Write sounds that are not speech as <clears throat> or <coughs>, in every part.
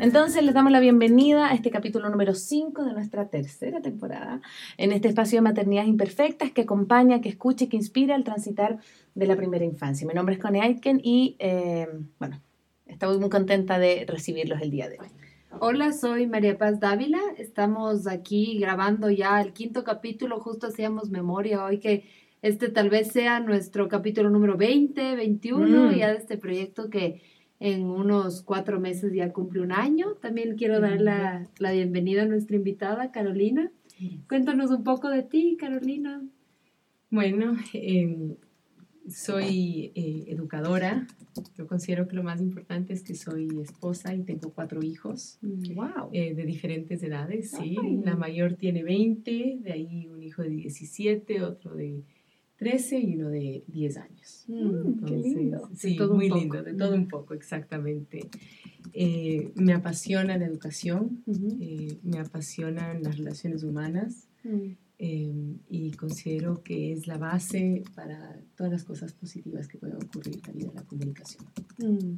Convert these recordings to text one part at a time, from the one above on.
Entonces les damos la bienvenida a este capítulo número 5 de nuestra tercera temporada, en este espacio de maternidades imperfectas que acompaña, que escucha y que inspira al transitar de la primera infancia. Mi nombre es Connie Aitken y eh, bueno, estoy muy contenta de recibirlos el día de hoy. Hola, soy María Paz Dávila. Estamos aquí grabando ya el quinto capítulo. Justo hacíamos memoria hoy que este tal vez sea nuestro capítulo número 20, 21 mm. ya de este proyecto que en unos cuatro meses ya cumple un año. También quiero dar la, la bienvenida a nuestra invitada, Carolina. Cuéntanos un poco de ti, Carolina. Bueno, em, soy eh, educadora. Yo considero que lo más importante es que soy esposa y tengo cuatro hijos. Wow. Eh, de diferentes edades, sí. La mayor tiene 20, de ahí un hijo de 17, otro de 13 y uno de 10 años. Mm, qué lindo. Sí, muy lindo, de todo un poco, exactamente. Eh, me apasiona la educación, eh, me apasionan las relaciones humanas mm. em, y considero que es la base para todas las cosas positivas que pueden ocurrir en la vida de la comunicación. Mm.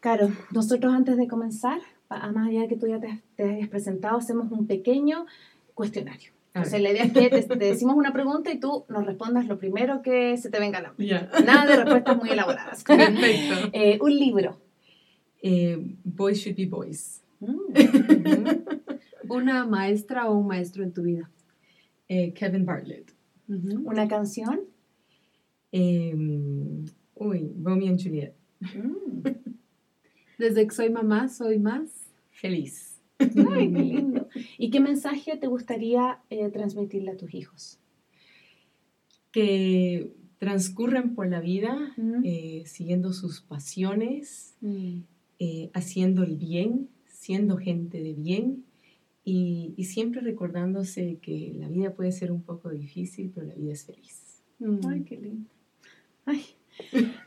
Claro, nosotros antes de comenzar, más allá de que tú ya te, te hayas presentado, hacemos un pequeño cuestionario. Entonces, la idea es que te, decimos una pregunta y tú nos respondas lo primero que se te venga a la mente. Nada de respuestas muy elaboradas. <laughs> Perfecto. Eh, un libro. Eh, boys Should Be Boys. Mm, <laughs> una maestra o un maestro en tu vida. Eh, Kevin Bartlett. Una canción. Em, uy, Romeo and Juliet. Mm. Desde que soy mamá, soy más feliz. Ay, qué lindo. ¿Y qué mensaje te gustaría eh, transmitirle a tus hijos? Que transcurren por la vida eh, siguiendo sus pasiones, mm. eh, haciendo el bien, siendo gente de bien y, siempre recordándose que la vida puede ser un poco difícil, pero la vida es feliz. Ay, qué lindo. Ay,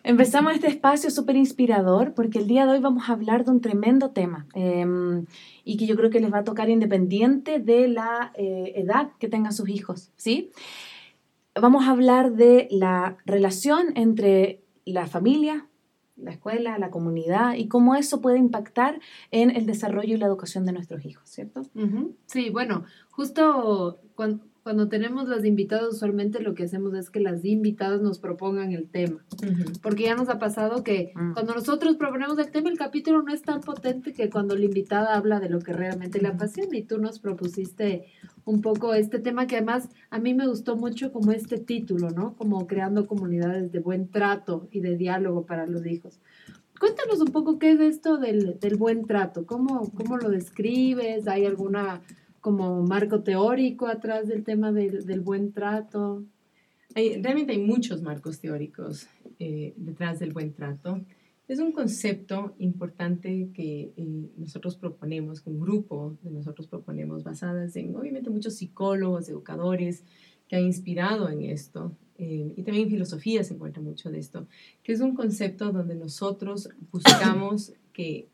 Empezamos este espacio súper inspirador porque el día de hoy vamos a hablar de un tremendo tema em, y que yo creo que les va a tocar independiente de la eh, edad que tengan sus hijos, ¿sí? Vamos a hablar de la relación entre la familia, la escuela, la comunidad y cómo eso puede impactar en el desarrollo y la educación de nuestros hijos, ¿cierto? Sí, bueno, justo cuando, cuando tenemos las invitadas, usualmente lo que hacemos es que las invitadas nos propongan el tema. Porque ya nos ha pasado que mm. cuando nosotros proponemos el tema, el capítulo no es tan potente que cuando la invitada habla de lo que realmente le apasiona. Y tú nos propusiste un poco este tema que además a mí me gustó mucho como este título, ¿no? Como creando comunidades de buen trato y de diálogo para los hijos. Cuéntanos un poco qué es esto del, del buen trato, ¿Cómo, cómo lo describes, hay alguna como marco teórico atrás del tema del, buen trato? Hay, realmente hay muchos marcos teóricos eh, detrás del buen trato. Es un concepto importante que eh, nosotros proponemos, que un grupo de nosotros proponemos, basadas en, obviamente, muchos psicólogos, educadores que han inspirado en esto. Eh, y también en filosofía se encuentra mucho de esto, que es un concepto donde nosotros buscamos que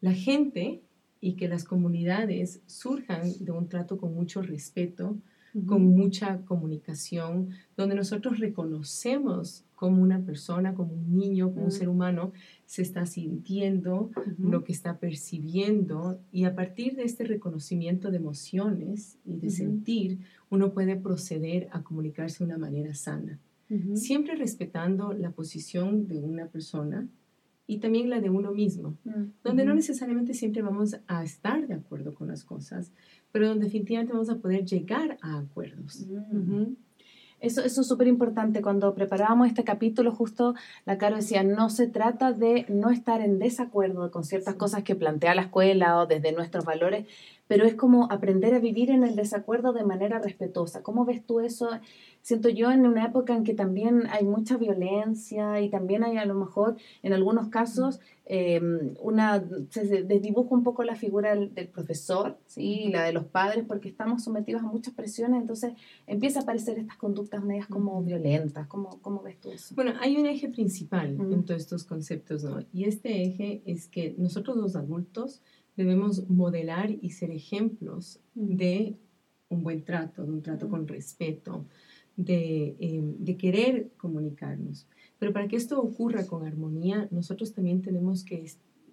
la gente y que las comunidades surjan de un trato con mucho respeto, con mucha comunicación, donde nosotros reconocemos como una persona, como un niño, como un ser humano, se está sintiendo, lo que está percibiendo, y a partir de este reconocimiento de emociones y de sentir, uno puede proceder a comunicarse de una manera sana, siempre respetando la posición de una persona, y también la de uno mismo, mm, donde no necesariamente siempre vamos a estar de acuerdo con las cosas, pero donde definitivamente vamos a poder llegar a acuerdos. Mm. Eso, eso es súper importante. Cuando preparábamos este capítulo, justo la Caro decía, no se trata de no estar en desacuerdo con ciertas cosas que plantea la escuela o desde nuestros valores, pero es como aprender a vivir en el desacuerdo de manera respetuosa. ¿Cómo ves tú eso siento yo en una época en que también hay mucha violencia y también hay a lo mejor en algunos casos eh, una se desdibuja un poco la figura del, profesor ¿sí? y la de los padres porque estamos sometidos a muchas presiones entonces empieza a aparecer estas conductas medias como violentas ¿Cómo, ¿Cómo, ves tú eso? Bueno, hay un eje principal en todos estos conceptos ¿no? y este eje es que nosotros los adultos debemos modelar y ser ejemplos de un buen trato, de un trato con respeto, Em, de, querer comunicarnos. Pero para que esto ocurra con armonía, nosotros también tenemos que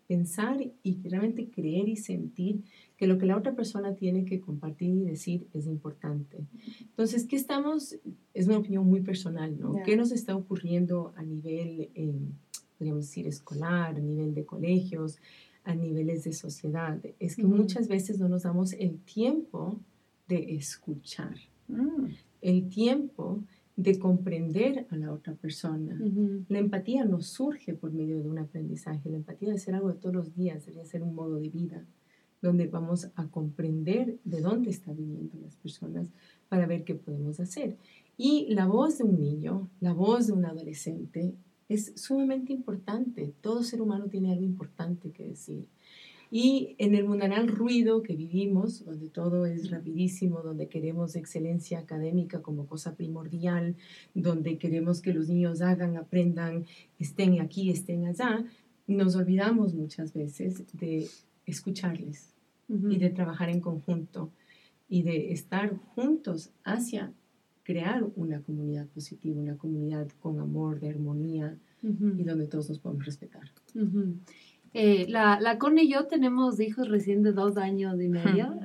pensar y realmente creer y sentir que lo que la otra persona tiene que compartir y decir es importante. Entonces, ¿qué estamos? Es una opinión muy personal, ¿no? ¿Qué nos está ocurriendo a nivel, eh, podríamos decir, escolar, a nivel de colegios, a niveles de sociedad? Es que muchas veces no nos damos el tiempo de escuchar, mm. El tiempo de comprender a la otra persona. La empatía no surge por medio de un aprendizaje, la empatía debe ser algo de todos los días, debe ser un modo de vida, donde vamos a comprender de dónde están viviendo las personas para ver qué podemos hacer. Y la voz de un niño, la voz de un adolescente es sumamente importante. Todo ser humano tiene algo importante que decir. Y en el mundanal ruido que vivimos, donde todo es rapidísimo, donde queremos excelencia académica como cosa primordial, donde queremos que los niños hagan, aprendan, estén aquí, estén allá, nos olvidamos muchas veces de escucharles y de trabajar en conjunto y de estar juntos hacia crear una comunidad positiva, una comunidad con amor, de armonía y donde todos nos podemos respetar. Eh, la, la Connie y yo tenemos hijos recién de dos años y medio.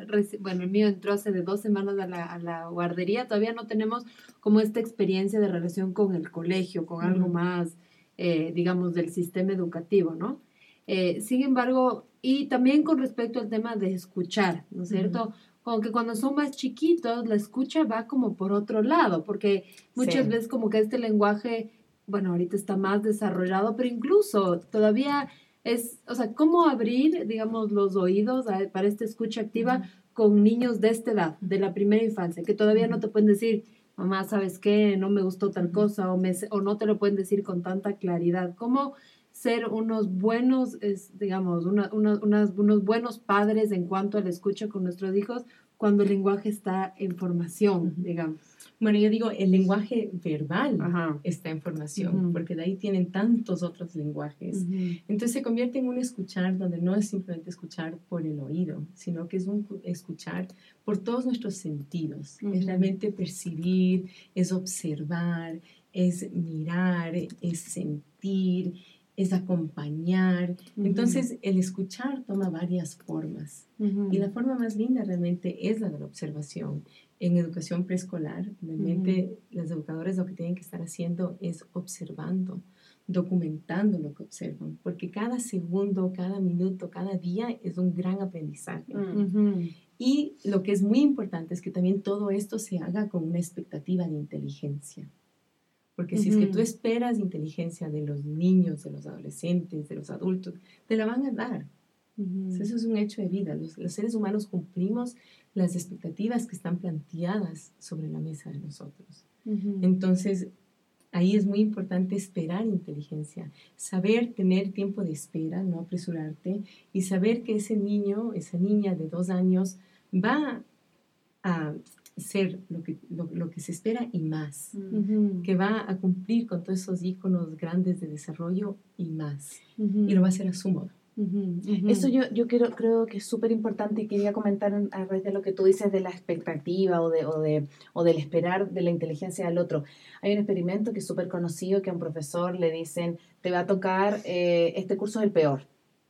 bueno, el mío entró hace de dos semanas a la, a la, guardería. Todavía no tenemos como esta experiencia de relación con el colegio, con algo más, eh, digamos, del sistema educativo, ¿no? Eh, sin embargo, y también con respecto al tema de escuchar, ¿no es cierto? Como que cuando son más chiquitos, la escucha va como por otro lado, porque muchas veces como que este lenguaje, bueno, ahorita está más desarrollado, pero incluso todavía es, o sea, cómo abrir, digamos, los oídos para esta escucha activa con niños de esta edad, de la primera infancia, que todavía no te pueden decir, mamá, ¿sabes qué? No me gustó tal cosa, o, me, o no te lo pueden decir con tanta claridad. ¿Cómo ser unos buenos, es, digamos, unos buenos padres en cuanto a la escucha con nuestros hijos cuando el lenguaje está en formación, digamos? Bueno, yo digo, el lenguaje verbal está en formación, porque de ahí tienen tantos otros lenguajes. Entonces se convierte en un escuchar donde no es simplemente escuchar por el oído, sino que es un escuchar por todos nuestros sentidos. Es realmente percibir, es observar, es mirar, es sentir, es acompañar. Entonces, el escuchar toma varias formas. Y la forma más linda realmente es la de la observación en educación preescolar, realmente las educadoras lo que tienen que estar haciendo es observando, documentando lo que observan, porque cada segundo, cada minuto, cada día es un gran aprendizaje. Y lo que es muy importante es que también todo esto se haga con una expectativa de inteligencia. Porque si es que tú esperas inteligencia de los niños, de los adolescentes, de los adultos, te la van a dar. Eso es un hecho de vida. Los, los, seres humanos cumplimos las expectativas que están planteadas sobre la mesa de nosotros. Entonces, ahí es muy importante esperar inteligencia, saber tener tiempo de espera, no apresurarte, y saber que ese niño, esa niña de dos años va a ser lo que, lo, que se espera y más, que va a cumplir con todos esos iconos grandes de desarrollo y más, y lo va a hacer a su modo. Eso yo, yo quiero, creo que es súper importante y quería comentar a raíz de lo que tú dices de la expectativa o, de, o, de, o del esperar de la inteligencia del otro. Hay un experimento que es súper conocido que a un profesor le dicen, te va a tocar, eh, este curso es el peor.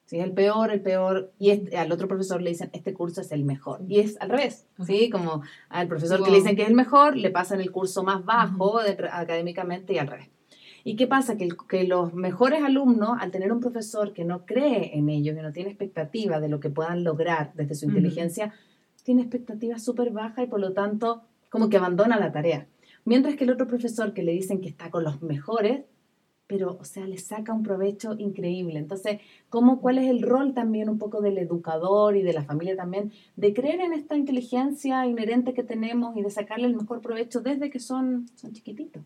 ¿Sí? El peor, el peor, y este, al otro profesor le dicen, este curso es el mejor. Y es al revés, ¿sí? Como al profesor que le dicen que es el mejor, le pasan el curso más bajo académicamente y al revés. ¿Y qué pasa? Que, que, los mejores alumnos, al tener un profesor que no cree en ellos, que no tiene expectativa de lo que puedan lograr desde su inteligencia, tiene expectativas súper bajas y por lo tanto como que abandona la tarea. Mientras que el otro profesor que le dicen que está con los mejores, pero, o sea, le saca un provecho increíble. Entonces, ¿cómo, ¿cuál es el rol también un poco del educador y de la familia también de creer en esta inteligencia inherente que tenemos y de sacarle el mejor provecho desde que son, son chiquititos?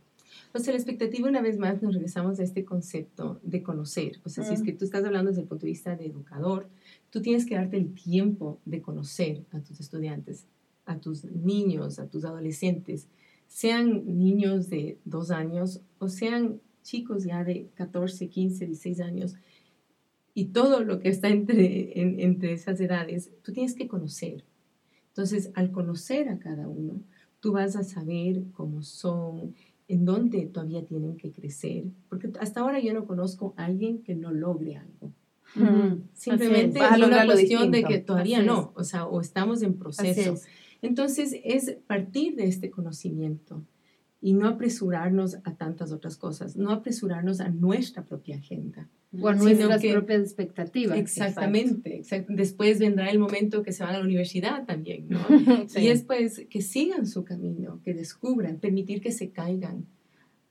O sea, la expectativa, una vez más, nos regresamos a este concepto de conocer. O sea, si es que tú estás hablando desde el punto de vista de educador, tú tienes que darte el tiempo de conocer a tus estudiantes, a tus niños, a tus adolescentes, sean niños de dos años o sean chicos ya de 14, 15, 16 años. Y todo lo que está entre, entre esas edades, tú tienes que conocer. Entonces, al conocer a cada uno, tú vas a saber cómo son, en dónde todavía tienen que crecer, porque hasta ahora yo no conozco a alguien que no logre algo. Simplemente es. una cuestión de que todavía no, o sea, o estamos en proceso. Entonces es partir de este conocimiento y no apresurarnos a tantas otras cosas, no apresurarnos a nuestra propia agenda. O a nuestras propias expectativas. Exactamente. Después vendrá el momento que se van a la universidad también, ¿no? <laughs> Y después que sigan su camino, que descubran, permitir que se caigan,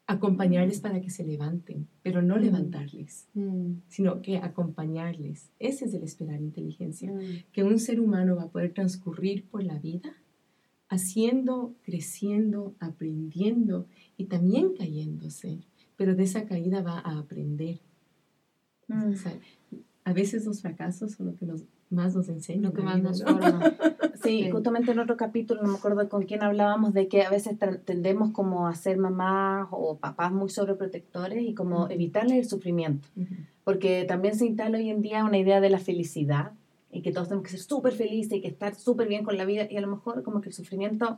acompañarles para que se levanten, pero no mm. levantarles, mm. sino que acompañarles. Ese es el esperar inteligencia, mm. que un ser humano va a poder transcurrir por la vida haciendo, creciendo, aprendiendo y también cayéndose, pero de esa caída va a aprender. a veces los fracasos son lo que nos, más nos enseñan. Lo que más nos forma. <laughs> Sí, justamente en otro capítulo, no me acuerdo con quién hablábamos, de que a veces tendemos como a ser mamás o papás muy sobreprotectores y como evitarles el sufrimiento. Porque también se instala hoy en día una idea de la felicidad y que todos tenemos que ser súper felices y que estar súper bien con la vida y a lo mejor como que el sufrimiento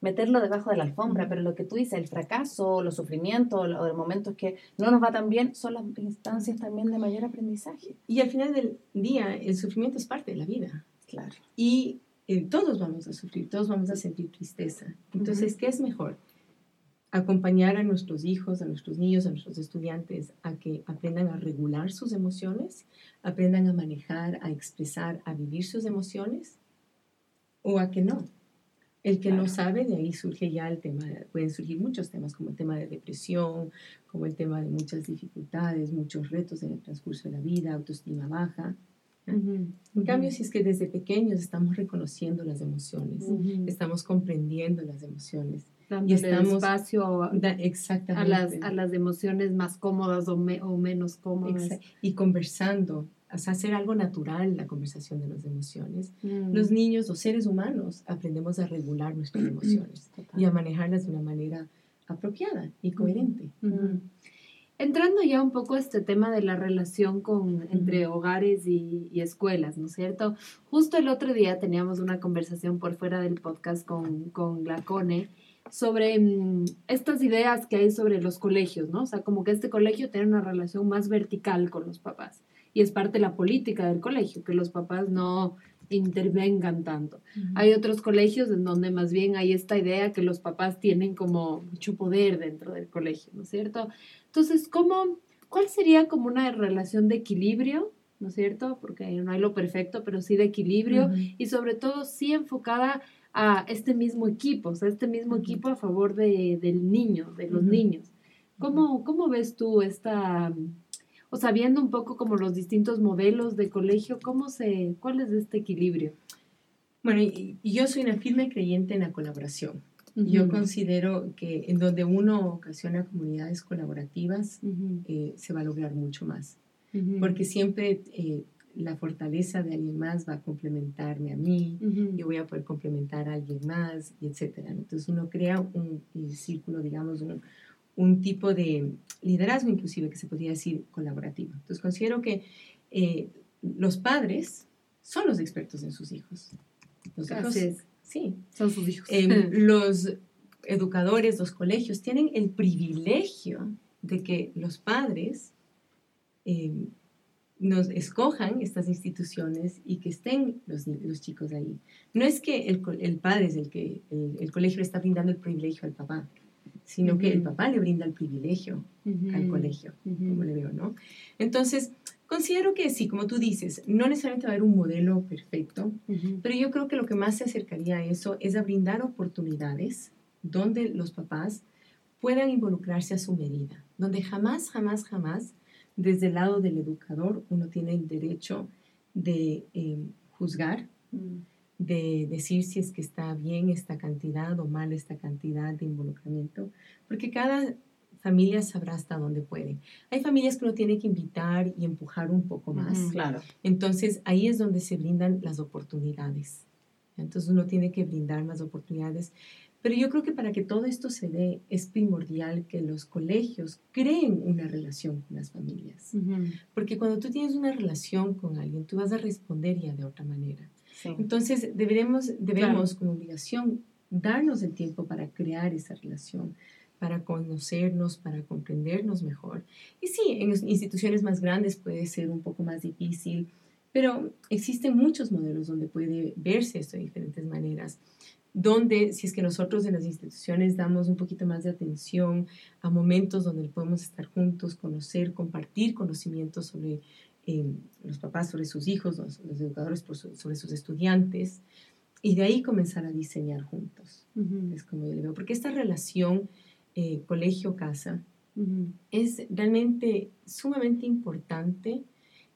meterlo debajo de la alfombra, pero lo que tú dices, el fracaso, los sufrimientos, los momentos que no nos va tan bien, son las instancias también de mayor aprendizaje. Y al final del día, el sufrimiento es parte de la vida. Claro. Y eh, todos vamos a sufrir, todos vamos a sentir tristeza. Entonces, ¿qué es mejor? Acompañar a nuestros hijos, a nuestros niños, a nuestros estudiantes a que aprendan a regular sus emociones, aprendan a manejar, a expresar, a vivir sus emociones, o a que no. El que no sabe, de ahí surge ya el tema, pueden surgir muchos temas, como el tema de depresión, como el tema de muchas dificultades, muchos retos en el transcurso de la vida, autoestima baja. En cambio, si es que desde pequeños estamos reconociendo las emociones, estamos comprendiendo las emociones. Y estamos espacio a, exactamente. A, las, a las emociones más cómodas o, o menos cómodas. Y conversando, o sea, hacer algo natural la conversación de las emociones. Mm. Los niños, los seres humanos, aprendemos a regular nuestras <clears throat> emociones y a manejarlas de una manera apropiada y coherente. Entrando ya un poco a este tema de la relación con, entre hogares y, escuelas, ¿no es cierto? Justo el otro día teníamos una conversación por fuera del podcast con, con la CONE sobre mm, estas ideas que hay sobre los colegios, ¿no? O sea, como que este colegio tiene una relación más vertical con los papás. Y es parte de la política del colegio, que los papás no intervengan tanto. Hay otros colegios en donde más bien hay esta idea que los papás tienen como mucho poder dentro del colegio, ¿no es cierto? Entonces, ¿cómo, ¿cuál sería como una relación de equilibrio, ¿no es cierto? Porque no hay lo perfecto, pero sí de equilibrio y sobre todo sí enfocada a este mismo equipo, o sea, este mismo equipo a favor de, del niño, de los niños. ¿Cómo, ¿Cómo ves tú esta, o sabiendo un poco como los distintos modelos de colegio, cómo se, cuál es este equilibrio? Bueno, y, yo soy una firme creyente en la colaboración. Yo considero que en donde uno ocasiona comunidades colaborativas, eh, se va a lograr mucho más. Porque siempre eh, la fortaleza de alguien más va a complementarme a mí, yo voy a poder complementar a alguien más, y etcétera. Entonces uno crea un, círculo, digamos, un, un, tipo de liderazgo inclusive que se podría decir colaborativo. Entonces considero que eh, los padres son los expertos en sus hijos. Los hijos Sí. Son sus hijos. Em, <laughs> los educadores, los colegios tienen el privilegio de que los padres em, nos escojan estas instituciones y que estén los, los chicos ahí. No es que el, el padre es el que el, colegio le está brindando el privilegio al papá, sino que el papá le brinda el privilegio al colegio, como le veo, ¿no? Entonces, Considero que sí, como tú dices, no necesariamente va a haber un modelo perfecto, pero yo creo que lo que más se acercaría a eso es a brindar oportunidades donde los papás puedan involucrarse a su medida, donde jamás, jamás, jamás, desde el lado del educador, uno tiene el derecho de eh, juzgar, mm. de decir si es que está bien esta cantidad o mal esta cantidad de involucramiento, porque cada familia sabrá hasta dónde puede. Hay familias que uno tiene que invitar y empujar un poco más. claro. Entonces ahí es donde se brindan las oportunidades. Entonces uno tiene que brindar más oportunidades. Pero yo creo que para que todo esto se dé es primordial que los colegios creen una relación con las familias. Porque cuando tú tienes una relación con alguien, tú vas a responder ya de otra manera. Entonces deberemos, debemos como obligación darnos el tiempo para crear esa relación para conocernos, para comprendernos mejor. Y sí, en instituciones más grandes puede ser un poco más difícil, pero existen muchos modelos donde puede verse esto de diferentes maneras donde si es que nosotros en las instituciones damos un poquito más de atención a momentos donde podemos estar juntos, conocer, compartir conocimientos sobre eh, los papás, sobre sus hijos, los, educadores sobre sus estudiantes, y de ahí comenzar a diseñar juntos. Es como yo le veo, porque esta relación eh, colegio-casa es realmente sumamente importante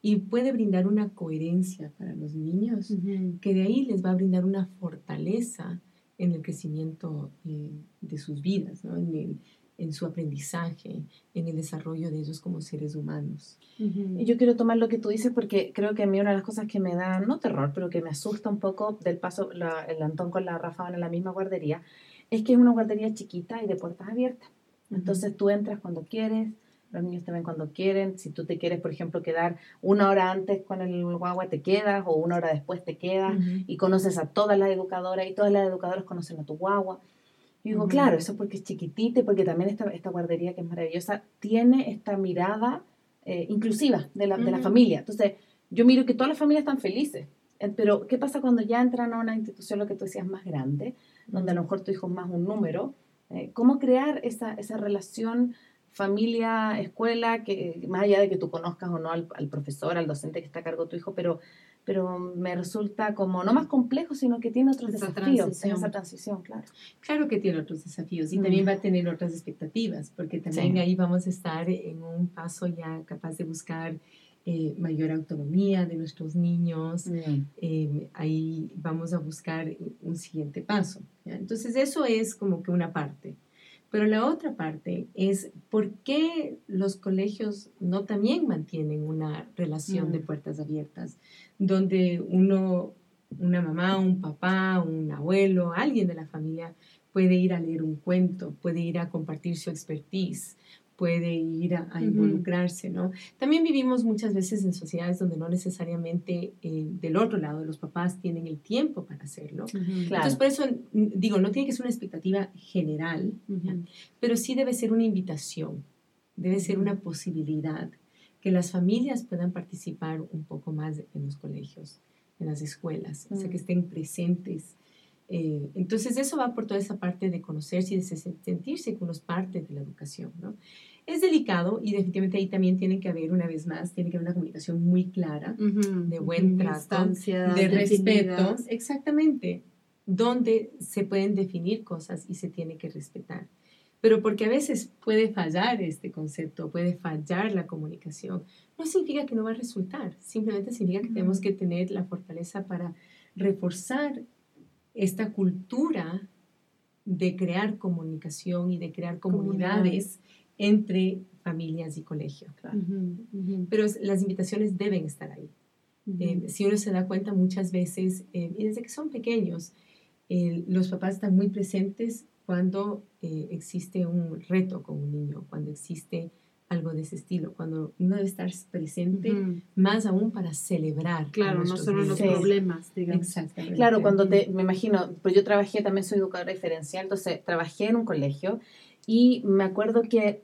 y puede brindar una coherencia para los niños, que de ahí les va a brindar una fortaleza en el crecimiento eh, de sus vidas, ¿no? en, en, su aprendizaje, en el desarrollo de ellos como seres humanos. Y yo quiero tomar lo que tú dices porque creo que a mí una de las cosas que me da, no terror, pero que me asusta un poco del paso, el Antón con la Rafa en la misma guardería, es que es una guardería chiquita y de puertas abiertas. Entonces tú entras cuando quieres, los niños te ven cuando quieren. Si tú te quieres, por ejemplo, quedar una hora antes con el guagua, te quedas, o una hora después te quedas, y conoces a todas las educadoras, y todas las educadoras conocen a tu guagua. Y digo, claro, eso porque es chiquitita y porque también esta, esta guardería que es maravillosa tiene esta mirada eh, inclusiva de la, de la familia. Entonces, yo miro que todas las familias están felices. Pero, ¿qué pasa cuando ya entran a una institución, lo que tú decías, más grande, donde a lo mejor tu hijo es más un número? Eh, ¿Cómo crear esa, esa relación familia, escuela, que más allá de que tú conozcas o no al, profesor, al docente que está a cargo de tu hijo, pero, pero me resulta como no más complejo, sino que tiene otros desafíos en esa transición, claro. Claro que tiene otros desafíos y también va a tener otras expectativas, porque también ahí vamos a estar en un paso ya capaz de buscar eh, mayor autonomía de nuestros niños, eh, ahí vamos a buscar un siguiente paso. Entonces eso es como que una parte. Pero la otra parte es por qué los colegios no también mantienen una relación de mm. puertas abiertas, donde uno, una mamá, un papá, un abuelo, alguien de la familia puede ir a leer un cuento, puede ir a compartir su expertise, puede ir a, involucrarse, ¿no? También vivimos muchas veces en sociedades donde no necesariamente eh, del otro lado de los papás tienen el tiempo para hacerlo. Entonces, por eso digo, no tiene que ser una expectativa general, pero sí debe ser una invitación, debe ser una posibilidad que las familias puedan participar un poco más en los colegios, en las escuelas, o sea, que estén presentes. Eh, entonces eso va por toda esa parte de conocerse y de sentirse que uno es parte de la educación, ¿no? Es delicado y definitivamente ahí también tiene que haber, una vez más, tiene que haber una comunicación muy clara, de buen trato, de respeto, exactamente, donde se pueden definir cosas y se tiene que respetar. Pero porque a veces puede fallar este concepto, puede fallar la comunicación, no significa que no va a resultar, simplemente significa que tenemos que tener la fortaleza para reforzar esta cultura de crear comunicación y de crear comunidades entre familias y colegio. Pero las invitaciones deben estar ahí. Eh, si uno se da cuenta muchas veces, eh, y desde que son pequeños, los papás están muy presentes cuando eh, existe un reto con un niño, cuando existe algo de ese estilo, cuando uno debe estar presente, más aún para celebrar. Claro, no solo los problemas, digamos. Exactamente. Claro, cuando te, me imagino, pues yo trabajé, también soy educadora diferencial, entonces trabajé en un colegio y me acuerdo que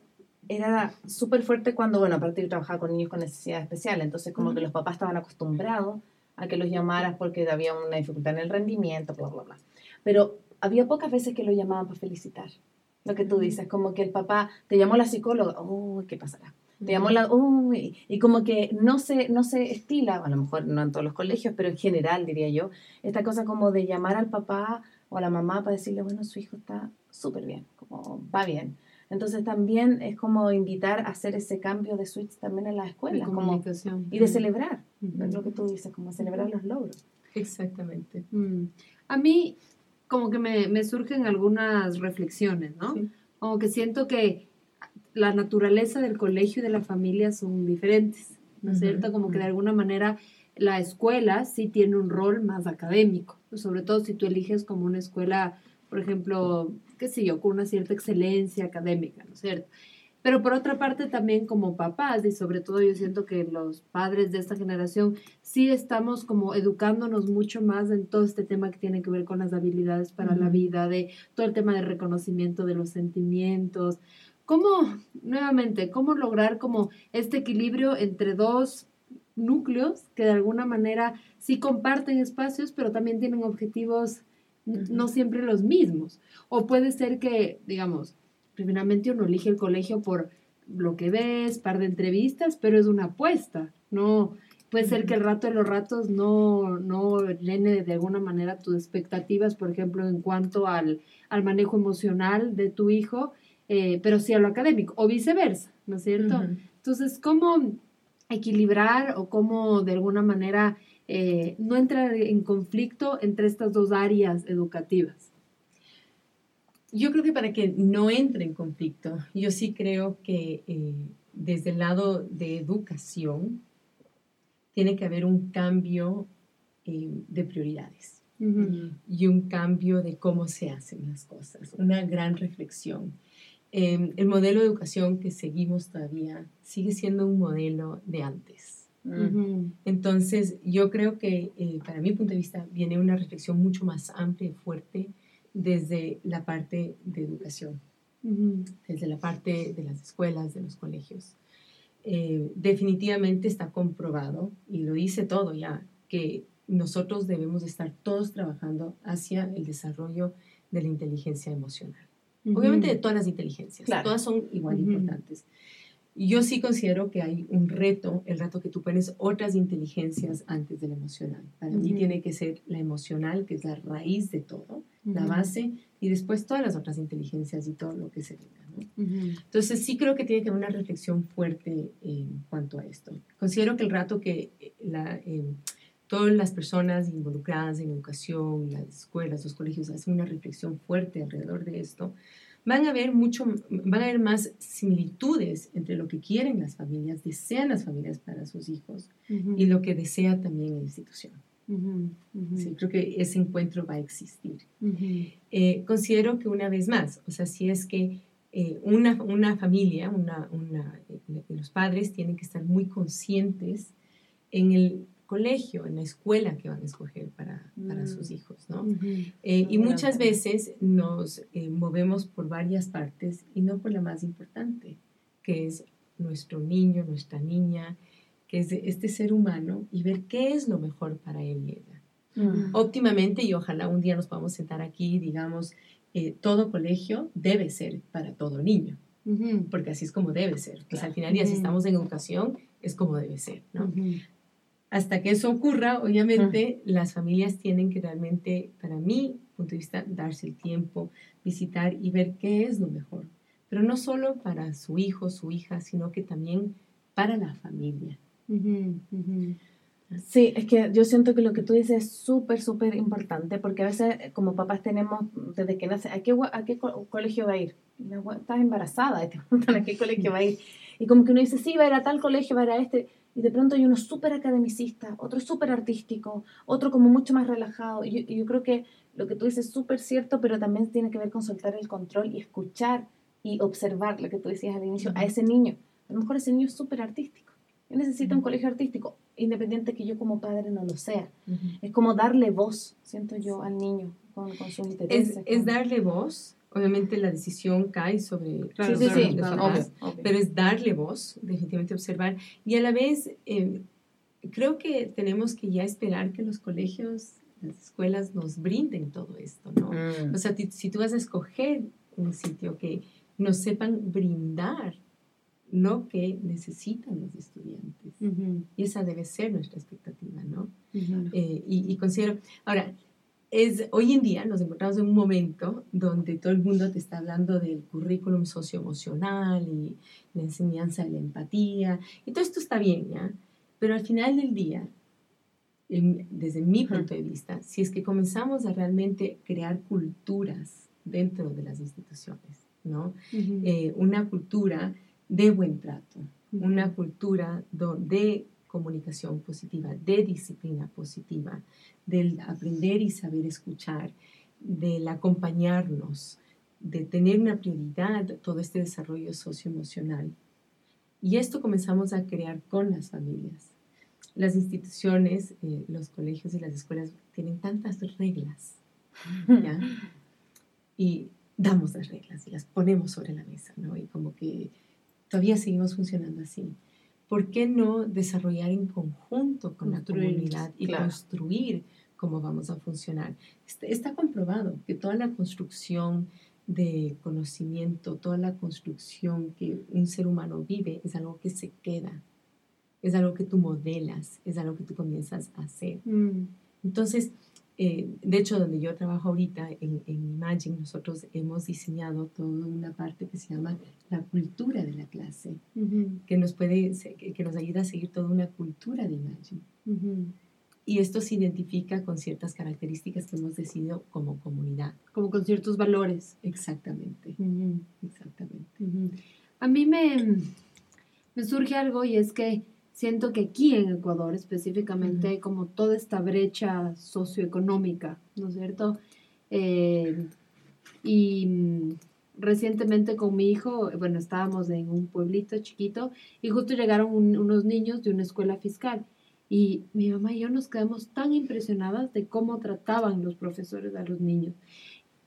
era súper fuerte cuando, bueno, aparte yo trabajaba con niños con necesidades especiales, entonces como que los papás estaban acostumbrados a que los llamaras porque había una dificultad en el rendimiento, bla, bla, bla. Pero había pocas veces que lo llamaban para felicitar. Lo que tú dices, como que el papá te llamó la psicóloga, uy, ¿qué pasará? Te llamó la, uy, y como que no se, no se estila, a lo mejor no en todos los colegios, pero en general diría yo, esta cosa como de llamar al papá o a la mamá para decirle, bueno, su hijo está súper bien, como va bien. Entonces también es como invitar a hacer ese cambio de switch también en la escuela. Como, y de celebrar, es lo que tú dices, como celebrar los logros. Exactamente. Mm. A mí como que me, me surgen algunas reflexiones, ¿no? Como que siento que la naturaleza del colegio y de la familia son diferentes, ¿no es cierto? Como que de alguna manera la escuela sí tiene un rol más académico, sobre todo si tú eliges como una escuela, por ejemplo, qué sé yo, con una cierta excelencia académica, ¿no es cierto? Pero por otra parte también como papás y sobre todo yo siento que los padres de esta generación sí estamos como educándonos mucho más en todo este tema que tiene que ver con las habilidades para la vida, de todo el tema de reconocimiento de los sentimientos. ¿Cómo, nuevamente, cómo lograr como este equilibrio entre dos núcleos que de alguna manera sí comparten espacios, pero también tienen objetivos no siempre los mismos? O puede ser que, digamos, primeramente uno elige el colegio por lo que ves, par de entrevistas, pero es una apuesta, no puede ser que el rato de los ratos no, no llene de alguna manera tus expectativas, por ejemplo, en cuanto al, manejo emocional de tu hijo, eh, pero sí a lo académico, o viceversa, ¿no es cierto? Entonces, ¿cómo equilibrar o cómo de alguna manera eh, no entrar en conflicto entre estas dos áreas educativas? Yo creo que para que no entre en conflicto, yo sí creo que eh, desde el lado de educación tiene que haber un cambio eh, de prioridades y un cambio de cómo se hacen las cosas, una gran reflexión. Em, el modelo de educación que seguimos todavía sigue siendo un modelo de antes. Entonces, yo creo que eh, para mi punto de vista viene una reflexión mucho más amplia y fuerte desde la parte de educación, desde la parte de las escuelas, de los colegios. Eh, definitivamente está comprobado, y lo dice todo ya, que nosotros debemos estar todos trabajando hacia el desarrollo de la inteligencia emocional. Obviamente de todas las inteligencias, todas son igual importantes, yo sí considero que hay un reto, el reto que tú pones otras inteligencias antes de la emocional. Para mí tiene que ser la emocional, que es la raíz de todo, la base, y después todas las otras inteligencias y todo lo que se venga. Entonces sí creo que tiene que haber una reflexión fuerte en cuanto a esto. Considero que el rato que eh, la, em, todas las personas involucradas en educación, las escuelas, los colegios, hacen una reflexión fuerte alrededor de esto, van a haber mucho, van a haber más similitudes entre lo que quieren las familias, desean las familias para sus hijos y lo que desea también la institución. Sí, creo que ese encuentro va a existir. Eh, considero que una vez más, o sea, si es que eh, una, una, familia, una, una, eh, los padres tienen que estar muy conscientes en el colegio, en la escuela que van a escoger para, para sus mm. hijos, ¿no? Eh, y muchas veces nos eh, movemos por varias partes y no por la más importante, que es nuestro niño, nuestra niña, que es este ser humano y ver qué es lo mejor para él y ella. Mm. Óptimamente, y ojalá un día nos podamos sentar aquí y digamos, eh, todo colegio debe ser para todo niño, porque así es como debe ser. Pues al final, y si estamos en educación, es como debe ser, ¿no? Hasta que eso ocurra, obviamente, las familias tienen que realmente, para mi punto de vista, darse el tiempo, visitar y ver qué es lo mejor. Pero no solo para su hijo, su hija, sino que también para la familia. Sí, es que yo siento que lo que tú dices es súper, súper importante, porque a veces como papás tenemos, desde que nace, ¿a qué, a qué colegio va a ir? Estás embarazada y te preguntan a qué colegio va a ir. Y como que uno dice, sí, va a ir a tal colegio, va a ir a este y de pronto hay uno súper academicista, otro súper artístico, otro como mucho más relajado. Y yo, creo que lo que tú dices es súper cierto, pero también tiene que ver con soltar el control y escuchar y observar lo que tú decías al inicio, a ese niño. A lo mejor ese niño es súper artístico. Él necesita un colegio artístico, independiente que yo como padre no lo sea. Es como darle voz, siento yo, al niño con, con sus intereses. Es, es darle voz, Obviamente la decisión cae sobre, sí, sí, sí, pero es darle voz, definitivamente observar. Y a la vez, eh, creo que tenemos que ya esperar que los colegios, las escuelas nos brinden todo esto, ¿no? Mm. O sea, si tú vas a escoger un sitio que nos sepan brindar lo que necesitan los estudiantes. Y esa debe ser nuestra expectativa, ¿no? Eh, y, y considero, ahora, es, hoy en día nos encontramos en un momento donde todo el mundo te está hablando del currículum socioemocional y la enseñanza de la empatía, y todo esto está bien, ¿ya? Pero al final del día, desde mi punto de vista, si es que comenzamos a realmente crear culturas dentro de las instituciones, ¿no? Eh, una cultura de buen trato, una cultura de comunicación positiva, de disciplina positiva, del aprender y saber escuchar, del acompañarnos, de tener una prioridad todo este desarrollo socioemocional. Y esto comenzamos a crear con las familias. Las instituciones, eh, los colegios y las escuelas tienen tantas reglas, ¿ya? Y damos las reglas y las ponemos sobre la mesa, ¿no? Y como que todavía seguimos funcionando así. ¿Por qué no desarrollar en conjunto con la comunidad y construir cómo vamos a funcionar? Está, está comprobado que toda la construcción de conocimiento, toda la construcción que un ser humano vive es algo que se queda, es algo que tú modelas, es algo que tú comienzas a hacer. Mm. Entonces, eh, de hecho, donde yo trabajo ahorita en, en, Imagine, nosotros hemos diseñado toda una parte que se llama la cultura de la clase, que, nos puede, que, nos ayuda a seguir toda una cultura de Imagine. Y esto se identifica con ciertas características que hemos decidido como comunidad. Como con ciertos valores. Exactamente. Exactamente. A mí me, me surge algo y es que siento que aquí en Ecuador específicamente hay como toda esta brecha socioeconómica, ¿no es cierto? Eh, y mm, recientemente con mi hijo, bueno, estábamos en un pueblito chiquito y justo llegaron unos niños de una escuela fiscal y mi mamá y yo nos quedamos tan impresionadas de cómo trataban los profesores a los niños.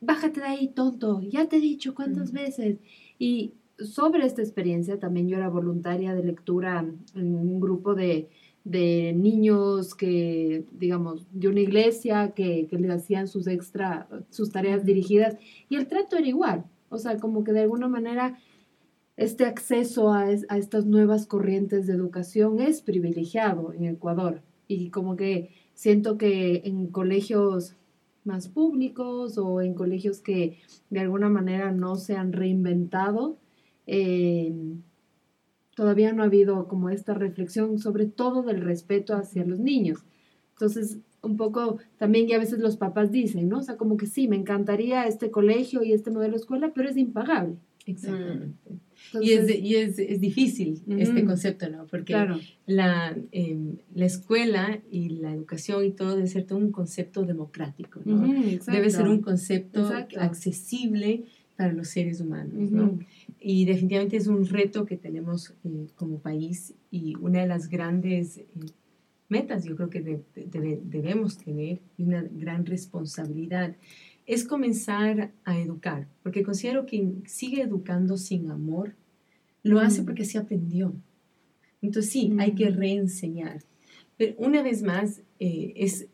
Bájate de ahí, tonto, ya te he dicho cuántas veces. Y sobre esta experiencia también yo era voluntaria de lectura en un grupo de, niños que, digamos, de una iglesia que, que les hacían sus extra, sus tareas dirigidas y el trato era igual. O sea, como que de alguna manera este acceso a, estas nuevas corrientes de educación es privilegiado en Ecuador y como que siento que en colegios más públicos o en colegios que de alguna manera no se han reinventado, eh, todavía no ha habido como esta reflexión sobre todo del respeto hacia los niños. Entonces, un poco también que a veces los papás dicen, ¿no? O sea, como que sí, me encantaría este colegio y este modelo de escuela, pero es impagable. Exactamente y es, y es, es difícil este concepto, ¿no? Porque la, em, la escuela y la educación y todo debe ser todo un concepto democrático, ¿no? debe ser un concepto accesible para los seres humanos, ¿no? Y definitivamente es un reto que tenemos eh, como país y una de las grandes eh, metas yo creo que debemos tener y una gran responsabilidad es comenzar a educar, porque considero que sigue educando sin amor, lo hace mm. porque se aprendió. Entonces sí, hay que reenseñar. Pero una vez más, eh, es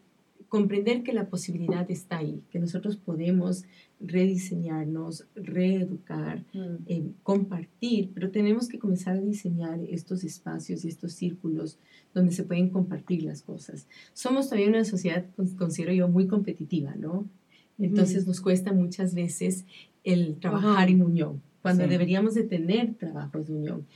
comprender que la posibilidad está ahí, que nosotros podemos rediseñarnos, reeducar, mm. eh, compartir, pero tenemos que comenzar a diseñar estos espacios y estos círculos donde se pueden compartir las cosas. Somos todavía una sociedad, considero yo, muy competitiva, ¿no? Entonces nos cuesta muchas veces el trabajar en unión, cuando deberíamos de tener trabajos de unión.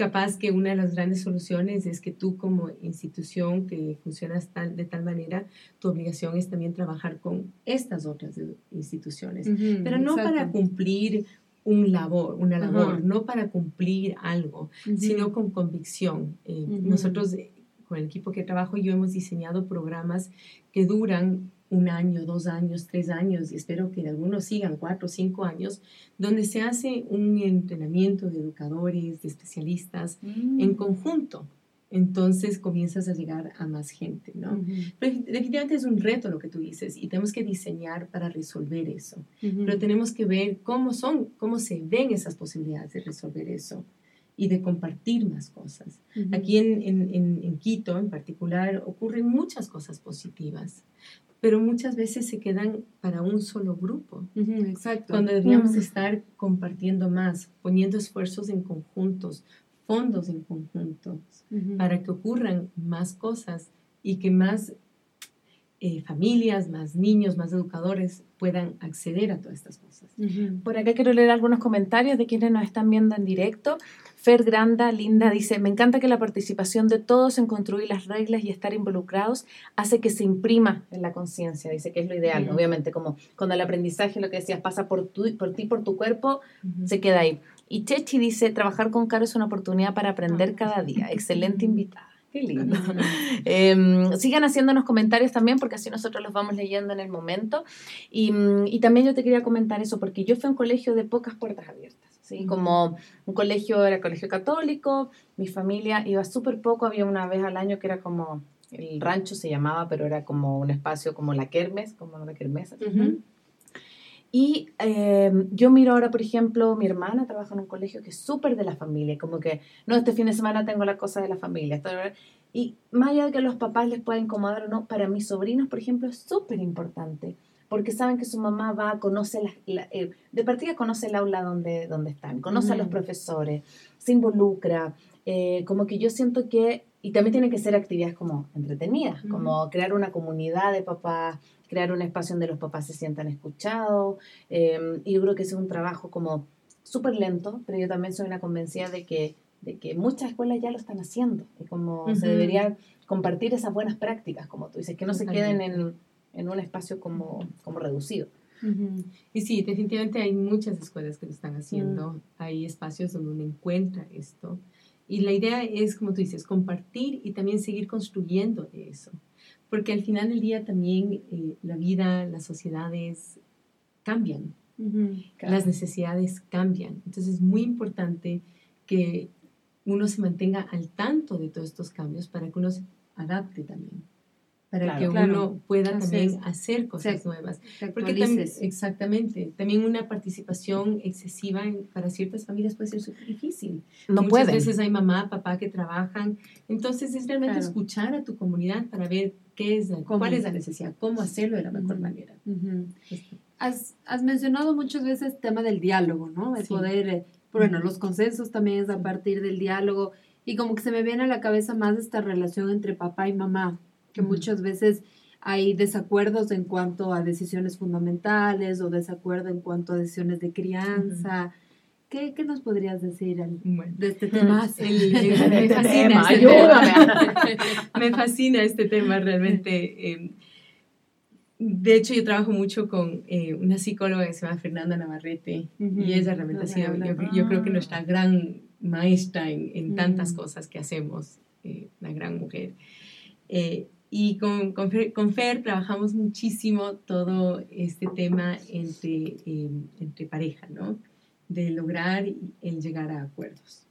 Capaz que una de las grandes soluciones es que tú como institución que funcionas tal, de tal manera, tu obligación es también trabajar con estas otras instituciones, pero no para cumplir un labor, una labor, no para cumplir algo, sino con convicción. Eh, nosotros, eh, con el equipo que trabajo, yo hemos diseñado programas que duran un año, dos años, tres años, y espero que algunos sigan cuatro o cinco años, donde se hace un entrenamiento de educadores, de especialistas mm. en conjunto. Entonces comienzas a llegar a más gente, ¿no? Pero definitivamente es un reto lo que tú dices y tenemos que diseñar para resolver eso. Pero tenemos que ver cómo son, cómo se ven esas posibilidades de resolver eso y de compartir más cosas. Aquí en, en, en, Quito en particular ocurren muchas cosas positivas pero muchas veces se quedan para un solo grupo. exacto. Cuando deberíamos estar compartiendo más, poniendo esfuerzos en conjuntos, fondos en conjuntos, para que ocurran más cosas y que más eh, familias, más niños, más educadores puedan acceder a todas estas cosas. Por acá quiero leer algunos comentarios de quienes nos están viendo en directo. Fer Granda, Linda, dice, me encanta que la participación de todos en construir las reglas y estar involucrados hace que se imprima en la conciencia, dice que es lo ideal, obviamente, como cuando el aprendizaje, lo que decías, pasa por, tu, por ti, por tu cuerpo, se queda ahí. Y Chechi dice, trabajar con Caro es una oportunidad para aprender ah, cada día. Excelente invitada. Qué lindo. <laughs> Em, sigan haciéndonos comentarios también porque así nosotros los vamos leyendo en el momento. Y, y, también yo te quería comentar eso porque yo fui a un colegio de pocas puertas abiertas. ¿Sí? Como un colegio, era colegio católico, mi familia iba súper poco, había una vez al año que era como, el rancho se llamaba, pero era como un espacio como la kermes, como una kermesa. Y em, yo miro ahora, por ejemplo, mi hermana trabaja en un colegio que es súper de la familia, como que, no, este fin de semana tengo la cosa de la familia. Y más allá de que los papás les pueda incomodar o no, para mis sobrinos, por ejemplo, es súper importante, porque saben que su mamá va, conoce, la, eh, de partida conoce el aula donde, donde están, conoce a los profesores, se involucra, eh, como que yo siento que, y también tienen que ser actividades como entretenidas, como crear una comunidad de papás, crear un espacio donde los papás se sientan escuchados. Em, y yo creo que ese es un trabajo como súper lento, pero yo también soy una convencida de que, de que muchas escuelas ya lo están haciendo y como se deberían compartir esas buenas prácticas, como tú dices, que no se queden en, en, un espacio como, como reducido. Y sí, definitivamente hay muchas escuelas que lo están haciendo, mm. hay espacios donde uno encuentra esto. Y la idea es, como tú dices, compartir y también seguir construyendo eso porque al final del día también eh, la vida, las sociedades cambian, las necesidades cambian. Entonces es muy importante que uno se mantenga al tanto de todos estos cambios para que uno se adapte también para que uno pueda también hacer cosas nuevas. Porque también, exactamente, también una participación excesiva para ciertas familias puede ser súper difícil. No Muchas veces hay mamá, papá que trabajan, entonces es realmente escuchar a tu comunidad para ver qué es, cuál es la necesidad, cómo hacerlo de la mejor manera. has, has, mencionado muchas veces el tema del diálogo, ¿no? De poder, eh, bueno, los consensos también es a partir del diálogo. Y como que se me viene a la cabeza más esta relación entre papá y mamá que muchas veces hay desacuerdos en cuanto a decisiones fundamentales o desacuerdo en cuanto a decisiones de crianza. ¿Qué, ¿Qué, nos podrías decir de este <laughs> tema? <laughs> me, fascina este tema. <laughs> me fascina este tema realmente. Em, de hecho, yo trabajo mucho con eh, una psicóloga que se llama Fernanda Navarrete y ella realmente ha sido, yo, creo que nuestra gran maestra en, en tantas cosas que hacemos, eh, una gran mujer. Eh, y con, con, Fer, trabajamos muchísimo todo este tema entre, em, entre pareja, ¿no? De lograr el llegar a acuerdos.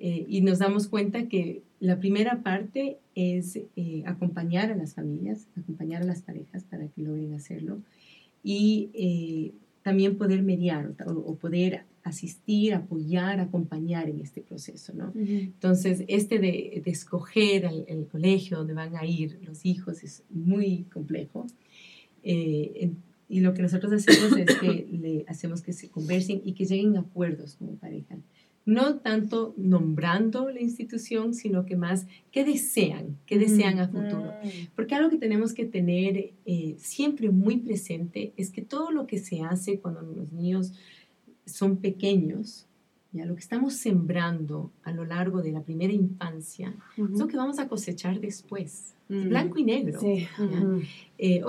Eh, y nos damos cuenta que la primera parte es eh, acompañar a las familias, acompañar a las parejas para que logren hacerlo y eh, también poder mediar o poder asistir, apoyar, acompañar en este proceso, ¿no? Entonces, este de, escoger el, colegio donde van a ir los hijos es muy complejo. Eh, y lo que nosotros hacemos es que <coughs> le hacemos que se conversen y que lleguen a acuerdos como pareja. No tanto nombrando la institución, sino que más qué desean, qué desean a futuro. Porque algo que tenemos que tener eh, siempre muy presente es que todo lo que se hace cuando los niños son pequeños, ya lo que estamos sembrando a lo largo de la primera infancia es lo que vamos a cosechar después. Blanco y negro. Sí. Eh,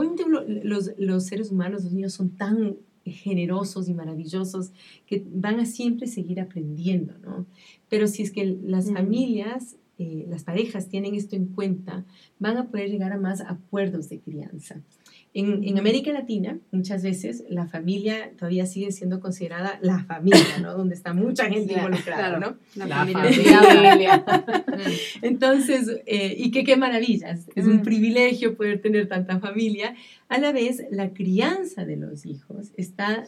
los, los, seres humanos, los niños son tan generosos y maravillosos que van a siempre seguir aprendiendo, ¿no? Pero si es que las familias, eh, las parejas tienen esto en cuenta, van a poder llegar a más acuerdos de crianza. En, en, América Latina, muchas veces la familia todavía sigue siendo considerada la familia, ¿no? Donde está mucha gente involucrada, ¿no? La, familia. <laughs> <laughs> Entonces, eh, y que qué maravillas. Es un mm. privilegio poder tener tanta familia. A la vez, la crianza de los hijos está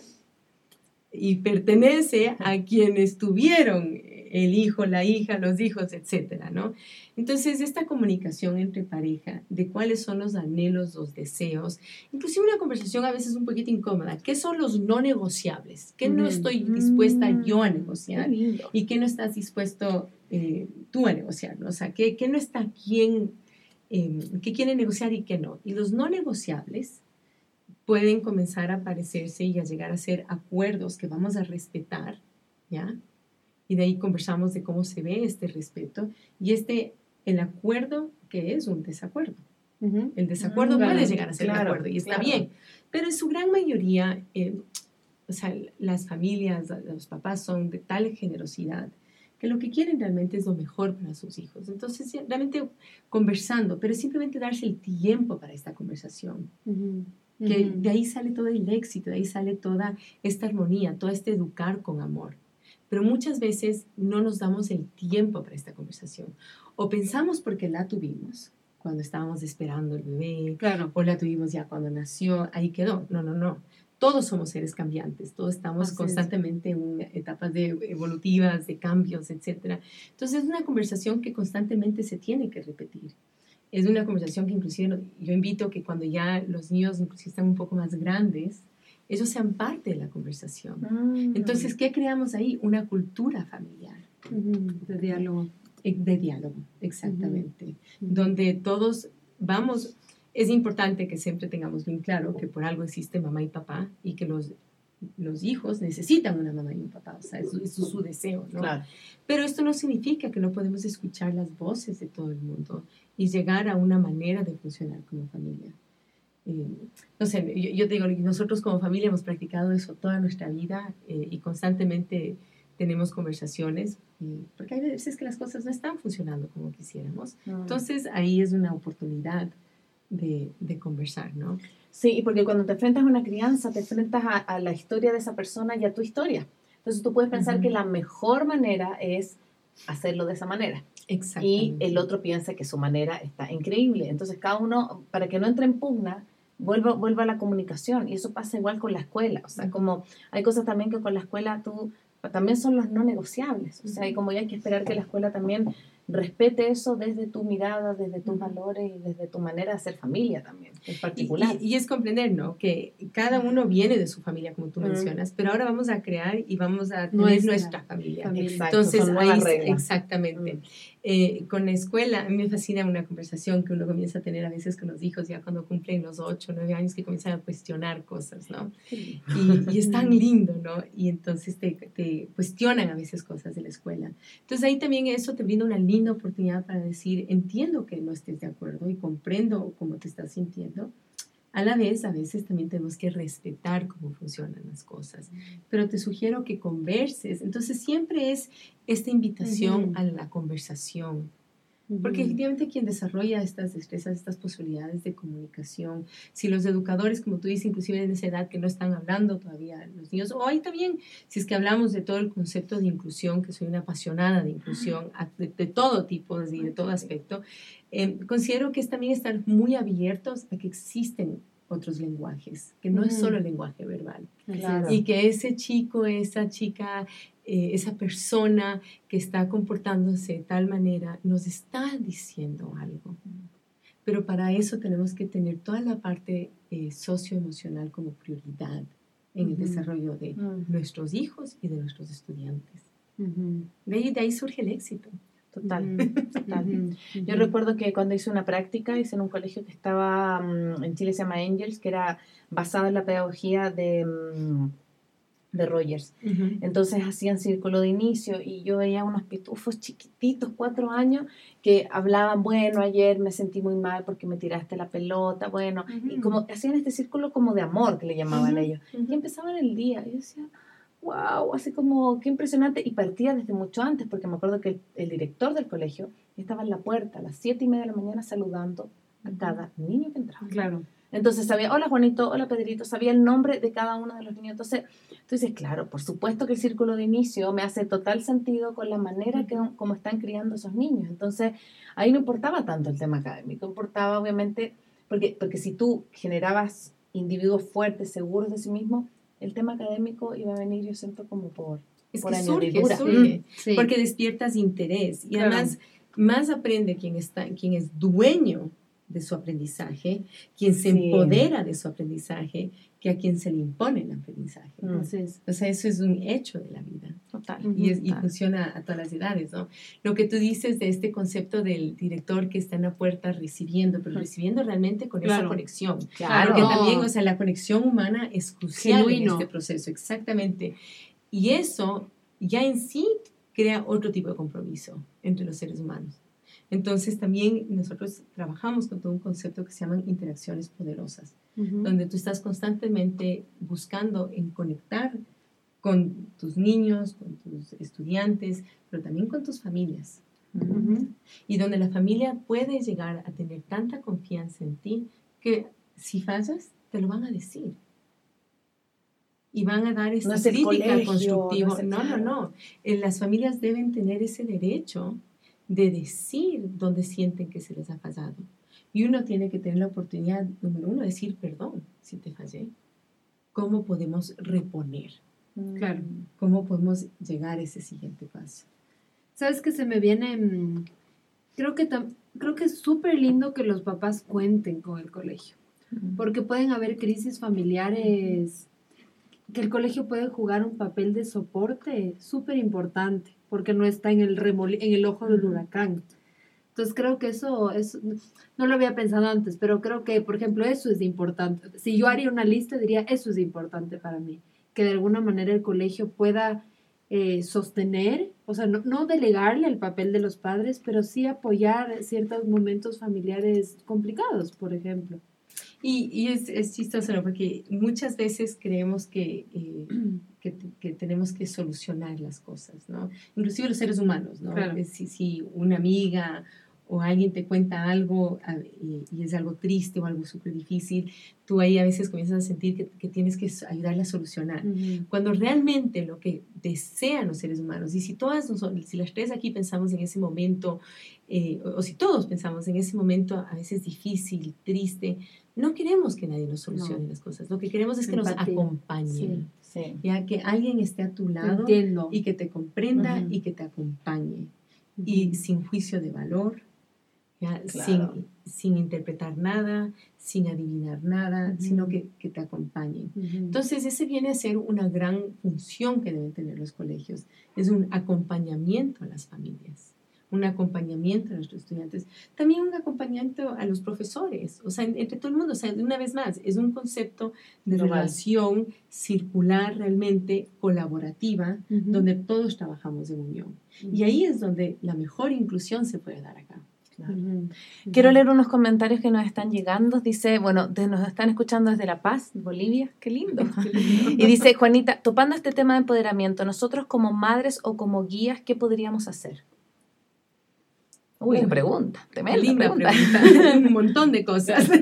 y pertenece a quienes tuvieron el hijo, la hija, los hijos, etcétera, ¿no? Entonces, esta comunicación entre pareja de cuáles son los anhelos, los deseos, inclusive una conversación a veces un poquito incómoda, ¿qué son los no negociables? ¿Qué no estoy dispuesta mm, yo a negociar? ¿Y qué no estás dispuesto eh, tú a negociar? O sea, ¿qué, qué no está quién, eh, qué quiere negociar y qué no? Y los no negociables pueden comenzar a aparecerse y a llegar a ser acuerdos que vamos a respetar, ¿ya? y de ahí conversamos de cómo se ve este respeto y este, el acuerdo que es un desacuerdo. El desacuerdo mm, puede llegar a ser un acuerdo y está bien, pero en su gran mayoría, eh, o sea, las familias, los papás son de tal generosidad que lo que quieren realmente es lo mejor para sus hijos. Entonces, realmente conversando, pero simplemente darse el tiempo para esta conversación. Que de ahí sale todo el éxito, de ahí sale toda esta armonía, todo este educar con amor. Pero muchas veces no nos damos el tiempo para esta conversación. O pensamos porque la tuvimos cuando estábamos esperando el bebé, claro. o la tuvimos ya cuando nació, ahí quedó. No, no, no todos somos seres cambiantes, todos estamos constantemente en etapas de, evolutivas, de cambios, etc. Entonces es una conversación que constantemente se tiene que repetir. Es una conversación que inclusive yo invito que cuando ya los niños inclusive están un poco más grandes, ellos sean parte de la conversación. Mm. Entonces, ¿qué creamos ahí? Una cultura familiar. De diálogo. Eh, de diálogo, exactamente. Donde todos vamos, es importante que siempre tengamos bien claro que por algo existe mamá y papá y que los, los hijos necesitan una mamá y un papá, o sea, eso, es su deseo, ¿no? Claro. Pero esto no significa que no podemos escuchar las voces de todo el mundo y llegar a una manera de funcionar como familia. Eh, no sé, yo, te digo, nosotros como familia hemos practicado eso toda nuestra vida eh, y constantemente tenemos conversaciones, eh, porque hay veces que las cosas no están funcionando como quisiéramos. Entonces ahí es una oportunidad de, conversar, ¿no? Sí, porque cuando te enfrentas a una crianza, te enfrentas a, la historia de esa persona y a tu historia. Entonces tú puedes pensar que la mejor manera es hacerlo de esa manera. Y el otro piensa que su manera está increíble. Entonces cada uno, para que no entre en pugna, vuelva, vuelva a la comunicación. Y eso pasa igual con la escuela. O sea, como hay cosas también que con la escuela tú, también son los no negociables. O sea, y como ya hay que esperar que la escuela también respete eso desde tu mirada, desde tus valores y desde tu manera de hacer familia también, es particular. Y, es comprender, ¿no? Que cada uno viene de su familia, como tú mencionas, pero ahora vamos a crear y vamos a tener nuestra, familia. Entonces, ahí, exactamente. Eh, con la escuela, a mí me fascina una conversación que uno comienza a tener a veces con los hijos ya cuando cumplen los 8 o 9 años que comienzan a cuestionar cosas, ¿no? Y, y, es tan lindo, ¿no? Y entonces te, te, cuestionan a veces cosas de la escuela. Entonces ahí también eso te brinda una linda oportunidad para decir, entiendo que no estés de acuerdo y comprendo cómo te estás sintiendo, a la vez, a veces también tenemos que respetar cómo funcionan las cosas, pero te sugiero que converses. Entonces siempre es esta invitación a la conversación, porque efectivamente quien desarrolla estas destrezas, estas posibilidades de comunicación, si los educadores, como tú dices, inclusive en esa edad que no están hablando todavía los niños, o ahí también, si es que hablamos de todo el concepto de inclusión, que soy una apasionada de inclusión de, todo tipo y de todo aspecto, eh, considero que es también estar muy abiertos a que existen otros lenguajes, que no es solo el lenguaje verbal. Y que ese chico, esa chica, eh, esa persona que está comportándose de tal manera nos está diciendo algo. Pero para eso tenemos que tener toda la parte eh, socioemocional como prioridad en el desarrollo de nuestros hijos y de nuestros estudiantes. de, ahí, de ahí surge el éxito. Total, <laughs> total. Yo recuerdo que cuando hice una práctica, hice en un colegio que estaba mm, en Chile, se llama Angels, que era basado en la pedagogía de, mm, de Rogers. Entonces hacían círculo de inicio y yo veía unos pitufos chiquititos, cuatro años, que hablaban, bueno, ayer me sentí muy mal porque me tiraste la pelota, bueno, y como hacían este círculo como de amor que le llamaban ellos. Y empezaban el día. Y yo decía, wow, así como, qué impresionante. Y partía desde mucho antes, porque me acuerdo que el, director del colegio estaba en la puerta a las siete y media de la mañana saludando a cada niño que entraba. Claro. Entonces sabía, hola Juanito, hola Pedrito, sabía el nombre de cada uno de los niños. Entonces, tú dices, claro, por supuesto que el círculo de inicio me hace total sentido con la manera que como están criando esos niños. Entonces, ahí no importaba tanto el tema académico, importaba obviamente, porque, porque si tú generabas individuos fuertes, seguros de sí mismos, el tema académico iba a venir, yo siento, como por, es que surge, mm, porque despiertas interés y además más aprende quien, está, quien es dueño de su aprendizaje, quien se empodera de su aprendizaje, que a quien se le impone el aprendizaje. Entonces, o sea, eso es un hecho de la vida. Total. Y, y, funciona a todas las edades, ¿no? Lo que tú dices de este concepto del director que está en la puerta recibiendo, pero recibiendo realmente con esa conexión. Claro. Porque también, o sea, la conexión humana es crucial en este proceso, exactamente. Y eso ya en sí crea otro tipo de compromiso entre los seres humanos. Entonces también nosotros trabajamos con todo un concepto que se llaman interacciones poderosas, donde tú estás constantemente buscando en conectar con tus niños, con tus estudiantes, pero también con tus familias. Y donde la familia puede llegar a tener tanta confianza en ti que si fallas, te lo van a decir. Y van a dar esa crítica constructiva. No, no, no. Eh, las familias deben tener ese derecho de decir dónde sienten que se les ha fallado. Y uno tiene que tener la oportunidad, número uno, de decir perdón si te fallé. ¿Cómo podemos reponer? Claro. ¿Cómo podemos llegar a ese siguiente paso? ¿Sabes que se me viene? Mm, creo que, creo que es súper lindo que los papás cuenten con el colegio, porque pueden haber crisis familiares, que el colegio puede jugar un papel de soporte súper importante, porque no está en el, en el ojo del huracán. Entonces creo que eso, es, no lo había pensado antes, pero creo que, por ejemplo, eso es importante. Si yo haría una lista, diría, eso es importante para mí, que de alguna manera el colegio pueda eh, sostener, o sea, no, delegarle el papel de los padres, pero sí apoyar ciertos momentos familiares complicados, por ejemplo. Y, y es, es, chistoso, ¿no? Porque muchas veces creemos que, eh, <clears throat> que, que, tenemos que solucionar las cosas, ¿no? Inclusive los seres humanos, ¿no? Si, si una amiga o alguien te cuenta algo y, es algo triste o algo súper difícil, tú ahí a veces comienzas a sentir que, que tienes que ayudarle a solucionar. Cuando realmente lo que desean los seres humanos, y si todas, si las tres aquí pensamos en ese momento, eh, o, si todos pensamos en ese momento a veces difícil, triste, no queremos que nadie nos solucione las cosas, lo que queremos es que nos acompañe. Ya que alguien esté a tu lado y que te comprenda y que te acompañe. Y sin juicio de valor, sin, sin, interpretar nada, sin adivinar nada, sino que, que, te acompañen. Entonces, ese viene a ser una gran función que deben tener los colegios, es un acompañamiento a las familias un acompañamiento a nuestros estudiantes, también un acompañamiento a los profesores, o sea, entre todo el mundo, o sea, una vez más, es un concepto de relación circular realmente colaborativa, donde todos trabajamos en unión. Y ahí es donde la mejor inclusión se puede dar acá. Quiero leer unos comentarios que nos están llegando. Dice, bueno, nos están escuchando desde La Paz, Bolivia. <laughs> Qué lindo. y dice, Juanita, topando este tema de empoderamiento, nosotros como madres o como guías, ¿qué podríamos hacer? Uy, qué pregunta, tremenda pregunta. <laughs> Un montón de cosas. <laughs>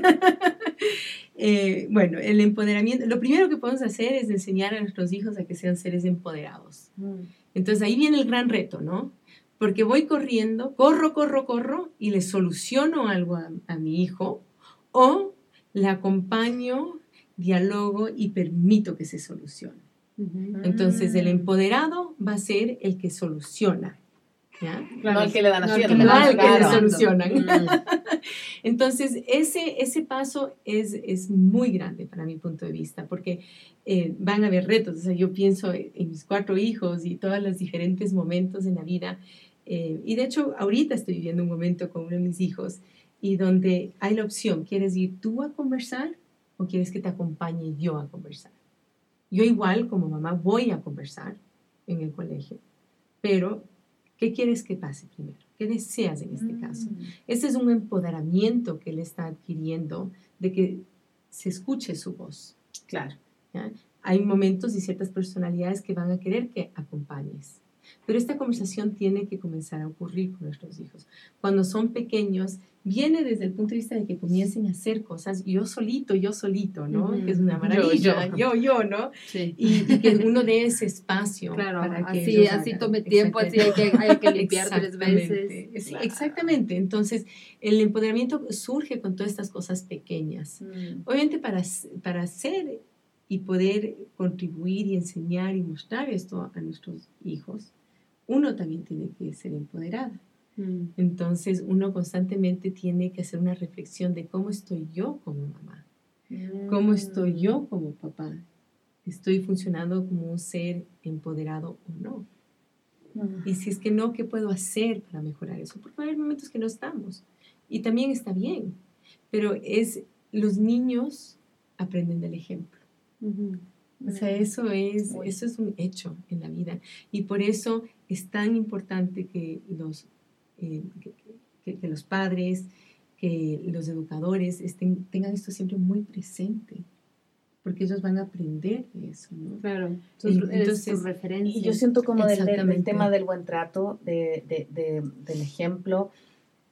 Eh, bueno, el empoderamiento, lo primero que podemos hacer es enseñar a nuestros hijos a que sean seres empoderados. Mm. Entonces ahí viene el gran reto, ¿no? porque voy corriendo, corro, corro, corro y le soluciono algo a, mi hijo o le acompaño, dialogo y permito que se solucione. Entonces el empoderado va a ser el que soluciona. ¿Ya? no el que le dan así, no, el que le solucionan. Entonces, ese, ese paso es, es, muy grande para mi punto de vista, porque eh, van a haber retos. O sea, yo pienso en mis cuatro hijos y todos los diferentes momentos en la vida eh, y de hecho, ahorita estoy viviendo un momento con uno de mis hijos y donde hay la opción, ¿quieres ir tú a conversar o quieres que te acompañe yo a conversar? Yo igual como mamá voy a conversar en el colegio, pero ¿qué quieres que pase primero? ¿Qué deseas en este caso? Mm. Este es un empoderamiento que él está adquiriendo de que se escuche su voz. Claro. Hay momentos y ciertas personalidades que van a querer que acompañes. Pero esta conversación tiene que comenzar a ocurrir con nuestros hijos. Cuando son pequeños, viene desde el punto de vista de que comiencen a hacer cosas yo solito, yo solito, ¿no? Que es una maravilla, yo, yo, ¿no? Sí. Y, que uno dé ese espacio claro, para que así, así tome tiempo, así hay que, hay que limpiar tres veces. Exactamente. Entonces, el empoderamiento surge con todas estas cosas pequeñas. Mm. Obviamente, para, para hacer y poder contribuir y enseñar y mostrar esto a nuestros hijos, uno también tiene que ser empoderada. Mm. Entonces uno constantemente tiene que hacer una reflexión de cómo estoy yo como mamá, cómo estoy yo mm. como papá, estoy funcionando como un ser empoderado o no. Mm. Y si es que no, ¿qué puedo hacer para mejorar eso? Porque hay momentos que no estamos. Y también está bien, pero es los niños aprenden del ejemplo. O sea, eso es, eso es un hecho en la vida. Y por eso es tan importante que los, eh, que, los padres, que los educadores estén, tengan esto siempre muy presente. porque ellos van a aprender de eso, ¿no? Claro, entonces, referencia. Y yo siento como del, del, tema del buen trato, de, de, de, del ejemplo.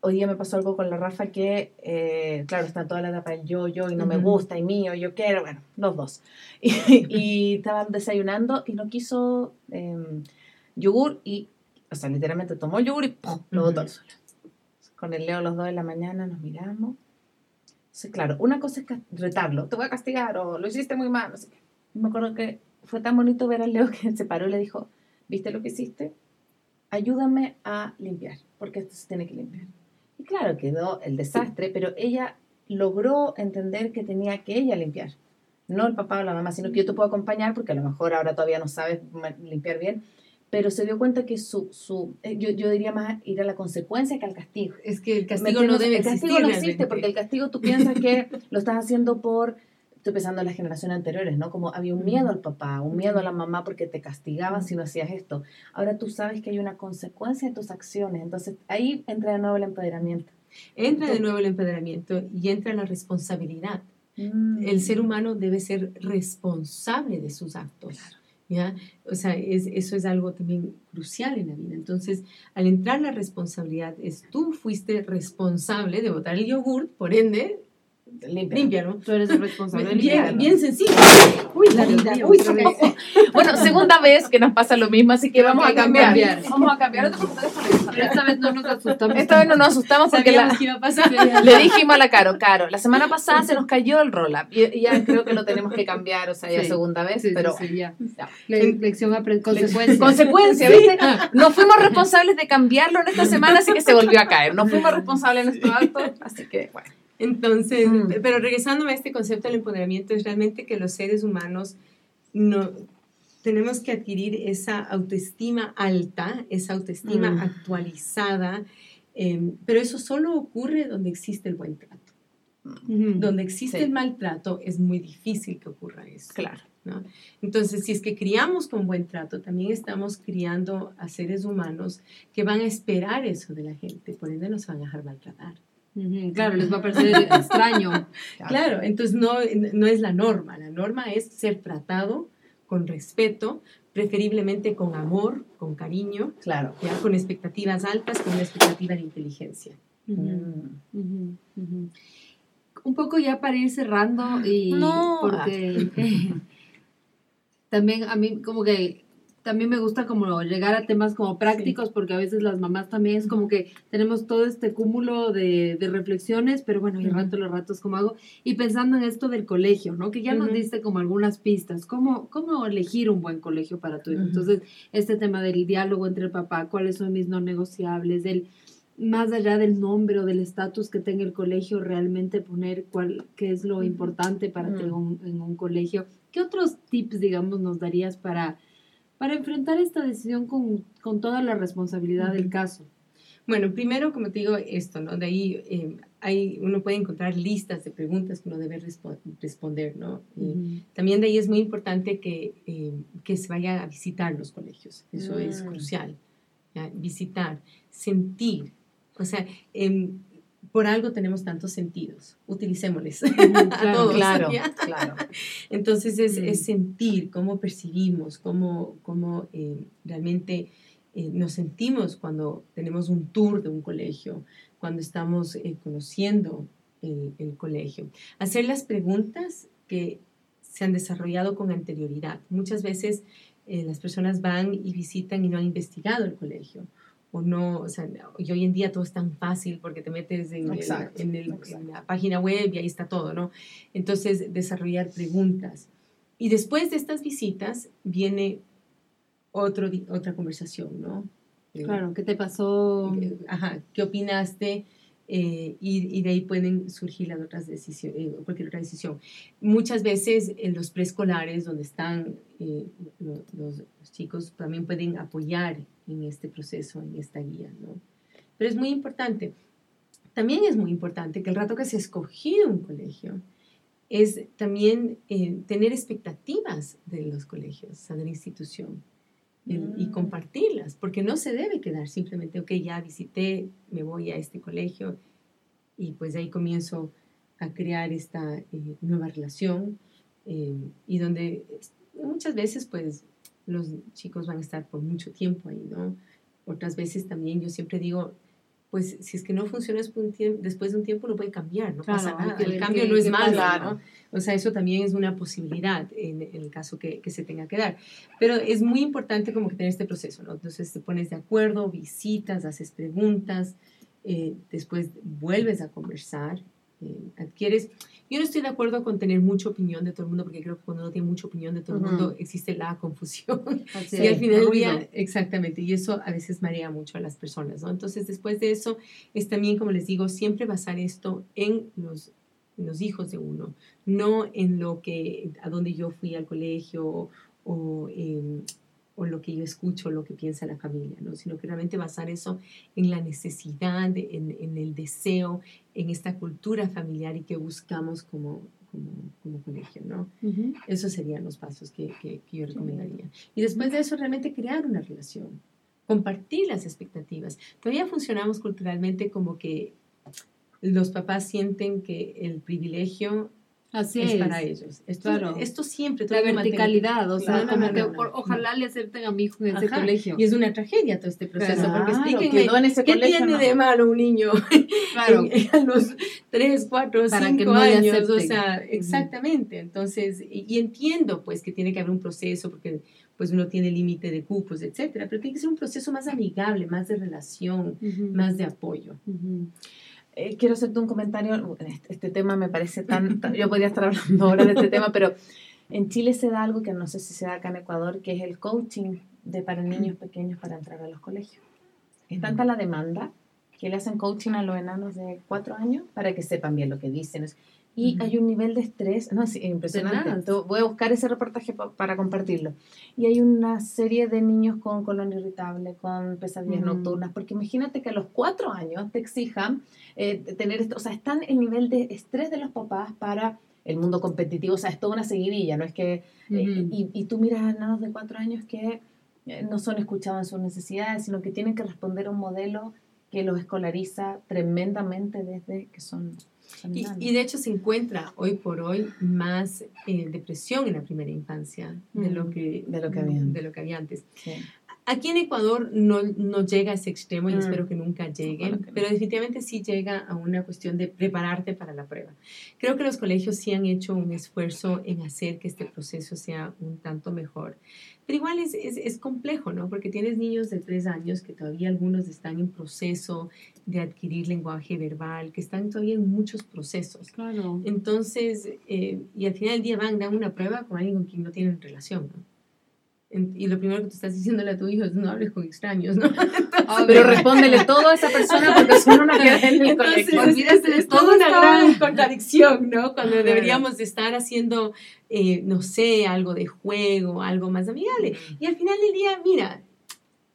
Hoy día me pasó algo con la Rafa que, eh, claro, está toda la etapa del yo, yo, y no me gusta, y mío, yo quiero, bueno, los dos. <laughs> Y, y estaban desayunando y no quiso em, yogur y, o sea, literalmente tomó yogur y ¡pum! lo botó al suelo. Con el Leo los dos de la mañana nos miramos claro, una cosa es retarlo, te voy a castigar o lo hiciste muy mal. Me acuerdo que fue tan bonito ver al Leo que se paró y le dijo, ¿viste lo que hiciste? Ayúdame a limpiar, porque esto se tiene que limpiar. Y claro, quedó el desastre, pero ella logró entender que tenía que ella limpiar. No el papá o la mamá, sino que yo te puedo acompañar porque a lo mejor ahora todavía no sabes limpiar bien, pero se dio cuenta que su, su eh, yo, yo, diría más ir a la consecuencia que al castigo. Es que el castigo no debe existir. El castigo no existe porque el castigo tú piensas que lo estás haciendo por, estoy pensando en las generaciones anteriores, ¿no? Como había un miedo al papá, un miedo a la mamá porque te castigaban si no hacías esto. Ahora tú sabes que hay una consecuencia de tus acciones, entonces ahí entra de nuevo el empoderamiento. Entra de nuevo el empoderamiento y entra la responsabilidad. Mm. El ser humano debe ser responsable de sus actos. Claro. ¿Ya? O sea, es, eso es algo también crucial en la vida. Entonces, al entrar la responsabilidad, es tú fuiste responsable de botar el yogur, por ende, limpia, ¿no? Tú eres el responsable. bien, bien sencillo. Uy, la vida. Uy, <laughs> bueno, segunda vez que nos pasa lo mismo, así que vamos a cambiar. Vamos a cambiar. esta vez no nos asustamos. Esta vez no nos asustamos porque la, iba a pasar. <laughs> le dijimos a la Caro, Caro, la semana pasada se nos cayó el roll-up y ya creo que lo tenemos que cambiar, o sea, ya segunda vez, pero ya. ya. Lección consecuencia. Consecuencia, ¿viste? No fuimos responsables de cambiarlo en esta semana, así que se volvió a caer. No fuimos responsables en estos actos, así que bueno. Entonces, mm. pero regresándome a este concepto del empoderamiento, es realmente que los seres humanos no, tenemos que adquirir esa autoestima alta, esa autoestima mm. actualizada, em, pero eso solo ocurre donde existe el buen trato. Donde existe el maltrato es muy difícil que ocurra eso. Claro. ¿no? Entonces, si es que criamos con buen trato, también estamos criando a seres humanos que van a esperar eso de la gente, por ende nos van a dejar maltratar. Claro, les va a parecer <laughs> extraño. Claro, entonces no, no es la norma. La norma es ser tratado con respeto, preferiblemente con amor, con cariño, claro. ¿ya? con expectativas altas, con una expectativa de inteligencia. Mm. Un poco ya para ir cerrando y porque <laughs> también a mí como que también me gusta como llegar a temas como prácticos, porque a veces las mamás también es como que tenemos todo este cúmulo de, reflexiones, pero bueno, el rato, los ratos, ¿cómo hago? Y pensando en esto del colegio, ¿no? Que ya nos diste como algunas pistas, ¿cómo, cómo elegir un buen colegio para tu hijo? Entonces, este tema del diálogo entre el papá, cuáles son mis no negociables, del más allá del nombre o del estatus que tenga el colegio, realmente poner cuál, qué es lo importante para tener en un colegio. ¿Qué otros tips, digamos, nos darías para para enfrentar esta decisión con, con toda la responsabilidad del caso? Bueno, primero, como te digo, esto, ¿no? De ahí eh, hay, uno puede encontrar listas de preguntas que uno debe responder, ¿no? También de ahí es muy importante que, eh, que se vaya a visitar los colegios, eso es mm. crucial, visitar, sentir, o sea, eh, por algo tenemos tantos sentidos, utilicémosles <laughs> a todos. Claro, claro. <laughs> Entonces es, es, mm. sentir cómo percibimos, cómo, cómo eh, realmente eh, nos sentimos cuando tenemos un tour de un colegio, cuando estamos eh, conociendo el, el, colegio. Hacer las preguntas que se han desarrollado con anterioridad. Muchas veces las personas van y visitan y no han investigado el colegio o no, o sea, y hoy en día todo es tan fácil porque te metes en, en, la página web y ahí está todo, ¿no? Entonces, desarrollar preguntas. Y después de estas visitas viene otro, otra conversación, ¿no? Eh, claro, ¿qué te pasó? Eh, ajá, ¿qué opinaste? Eh, y, de ahí pueden surgir las otras decisiones, cualquier otra decisión. Muchas veces en los preescolares, donde están los, los, chicos, también pueden apoyar en este proceso, en esta guía, ¿no? Pero es muy importante. También es muy importante que el rato que se ha escogido un colegio es también eh, tener expectativas de los colegios, de la institución, y mm. compartirlas, porque no se debe quedar simplemente, ok, ya visité, me voy a este colegio y pues ahí comienzo a crear esta eh, nueva relación, eh, y donde muchas veces pues los chicos van a estar por mucho tiempo ahí, ¿no? Otras veces también yo siempre digo, pues si es que no funciona después de un tiempo, lo puede cambiar, no pasa nada. El cambio no es malo, ¿no? O sea, eso también es una posibilidad en, el caso que, que, se tenga que dar. Pero es muy importante como que tener este proceso, ¿no? Entonces te pones de acuerdo, visitas, haces preguntas, eh, después vuelves a conversar, eh, adquieres... Yo no estoy de acuerdo con tener mucha opinión de todo el mundo, porque creo que cuando uno tiene mucha opinión de todo el mundo existe la confusión. <laughs> y al final del día, exactamente, y eso a veces marea mucho a las personas, ¿no? Entonces, después de eso, es también, como les digo, siempre basar esto en los, los hijos de uno, no en lo que, a donde yo fui al colegio o, o lo que yo escucho, lo que piensa la familia, ¿no? sino que realmente basar eso en la necesidad, en, en el deseo, en esta cultura familiar y que buscamos como, como, como colegio, ¿no? Esos serían los pasos que, que, yo recomendaría. Y después de eso, realmente crear una relación, compartir las expectativas. Todavía funcionamos culturalmente como que los papás sienten que el privilegio Así es, para ellos. Esto, claro. esto siempre. La verticalidad, o sea, como que ojalá le acepten a mi hijo en ese colegio. Y es una tragedia todo este proceso, porque explíquenme, ¿qué tiene de malo un niño <laughs> claro. a los 3, 4, 5 años? O sea, exactamente. Entonces, y, entiendo pues que tiene que haber un proceso, porque pues uno tiene límite de cupos, etcétera, pero tiene que ser un proceso más amigable, más de relación, más de apoyo. Eh, quiero hacerte un comentario. Este, este, tema me parece tan, Yo podría estar hablando ahora de este tema, pero en Chile se da algo que no sé si se da acá en Ecuador, que es el coaching de para niños pequeños para entrar a los colegios. Es tanta la demanda que le hacen coaching a los enanos de cuatro años para que sepan bien lo que dicen. Y hay un nivel de estrés, no, es impresionante. voy a buscar ese reportaje para compartirlo. Y hay una serie de niños con colon irritable, con pesadillas nocturnas, porque imagínate que a los cuatro años te exijan eh, tener esto, o sea, están el nivel de estrés de los papás para el mundo competitivo, o sea, es toda una seguidilla, no es que, eh, y, y, tú miras a niños de cuatro años que eh, no son escuchados en sus necesidades, sino que tienen que responder a un modelo que los escolariza tremendamente desde que son y, de hecho se encuentra hoy por hoy más eh, depresión en la primera infancia de, lo que, de, lo que había. de lo que había antes. Aquí en Ecuador no, no, llega a ese extremo y mm. espero que nunca llegue, pero definitivamente sí llega a una cuestión de prepararte para la prueba. Creo que los colegios sí han hecho un esfuerzo en hacer que este proceso sea un tanto mejor. Pero igual es, es, es, complejo, ¿no? Porque tienes niños de tres años que todavía algunos están en proceso de adquirir lenguaje verbal, que están todavía en muchos procesos. Claro. Entonces, eh, y al final del día van, dan una prueba con alguien con quien no tienen relación, ¿no? Y lo primero que tú estás diciéndole a tu hijo es no hables con extraños, ¿no? <laughs> Ah, pero respóndele todo a esa persona porque son una que en el colegio. es toda una gran contradicción, ¿no? Cuando deberíamos estar haciendo, eh, no sé, algo de juego, algo más amigable. Y al final del día, mira,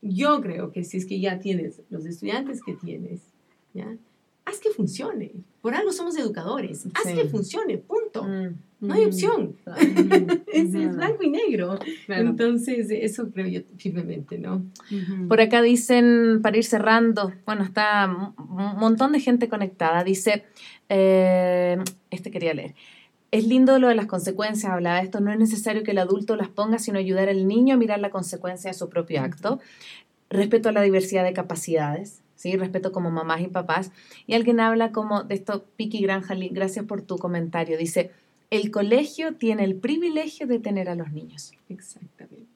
yo creo que si es que ya tienes los estudiantes que tienes, ¿ya? haz que funcione. Por algo somos educadores. Haz que funcione, punto. Mm, no hay opción. <laughs> es, blanco y negro. Entonces, eso creo yo firmemente, ¿no? Por acá dicen, para ir cerrando, bueno, está un montón de gente conectada. Dice, eh, este quería leer. Es lindo lo de las consecuencias, hablaba de esto, no es necesario que el adulto las ponga, sino ayudar al niño a mirar la consecuencia de su propio acto. Respeto a la diversidad de capacidades, ¿sí? Respeto como mamás y papás. Y alguien habla como de esto, Piki Granjali, gracias por tu comentario. Dice, el colegio tiene el privilegio de tener a los niños. Exactamente.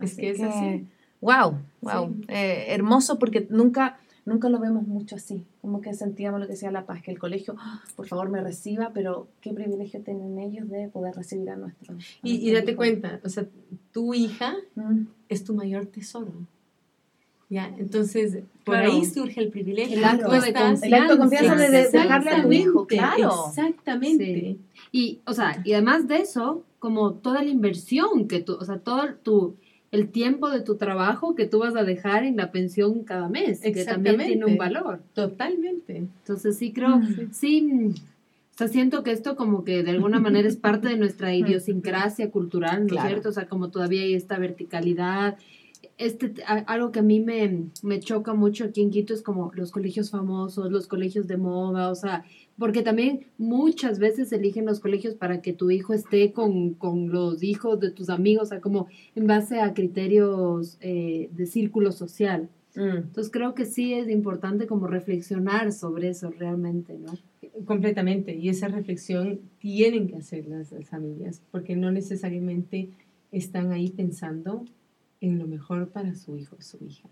Es que es así. Wow, wow. Eh, hermoso porque nunca, nunca lo vemos mucho así. Como que sentíamos lo que decía La Paz, que el colegio, ¡ah! por favor, me reciba, pero qué privilegio tienen ellos de poder recibir a nuestros. Y, date cuenta, o sea, tu hija mm. es tu mayor tesoro. ¿ya? Entonces, por ahí surge el privilegio. El acto, de, confianza, de dejarle a tu hijo, claro. Exactamente. Y, o sea, y además de eso, como toda la inversión que tú, o sea, todo tu, el tiempo de tu trabajo que tú vas a dejar en la pensión cada mes, que también tiene un valor. Totalmente. Entonces, sí creo, sí, o sea, siento que esto como que de alguna manera es parte de nuestra <laughs> idiosincrasia cultural, ¿no es cierto? O sea, como todavía hay esta verticalidad este, algo que a mí me, me choca mucho aquí en Quito es como los colegios famosos, los colegios de moda, o sea, porque también muchas veces eligen los colegios para que tu hijo esté con, con los hijos de tus amigos, o sea, como en base a criterios eh, de círculo social. Mm. Entonces creo que sí es importante como reflexionar sobre eso realmente, ¿no? Completamente, y esa reflexión tienen que hacer las, las familias, porque no necesariamente están ahí pensando en lo mejor para su hijo o su hija.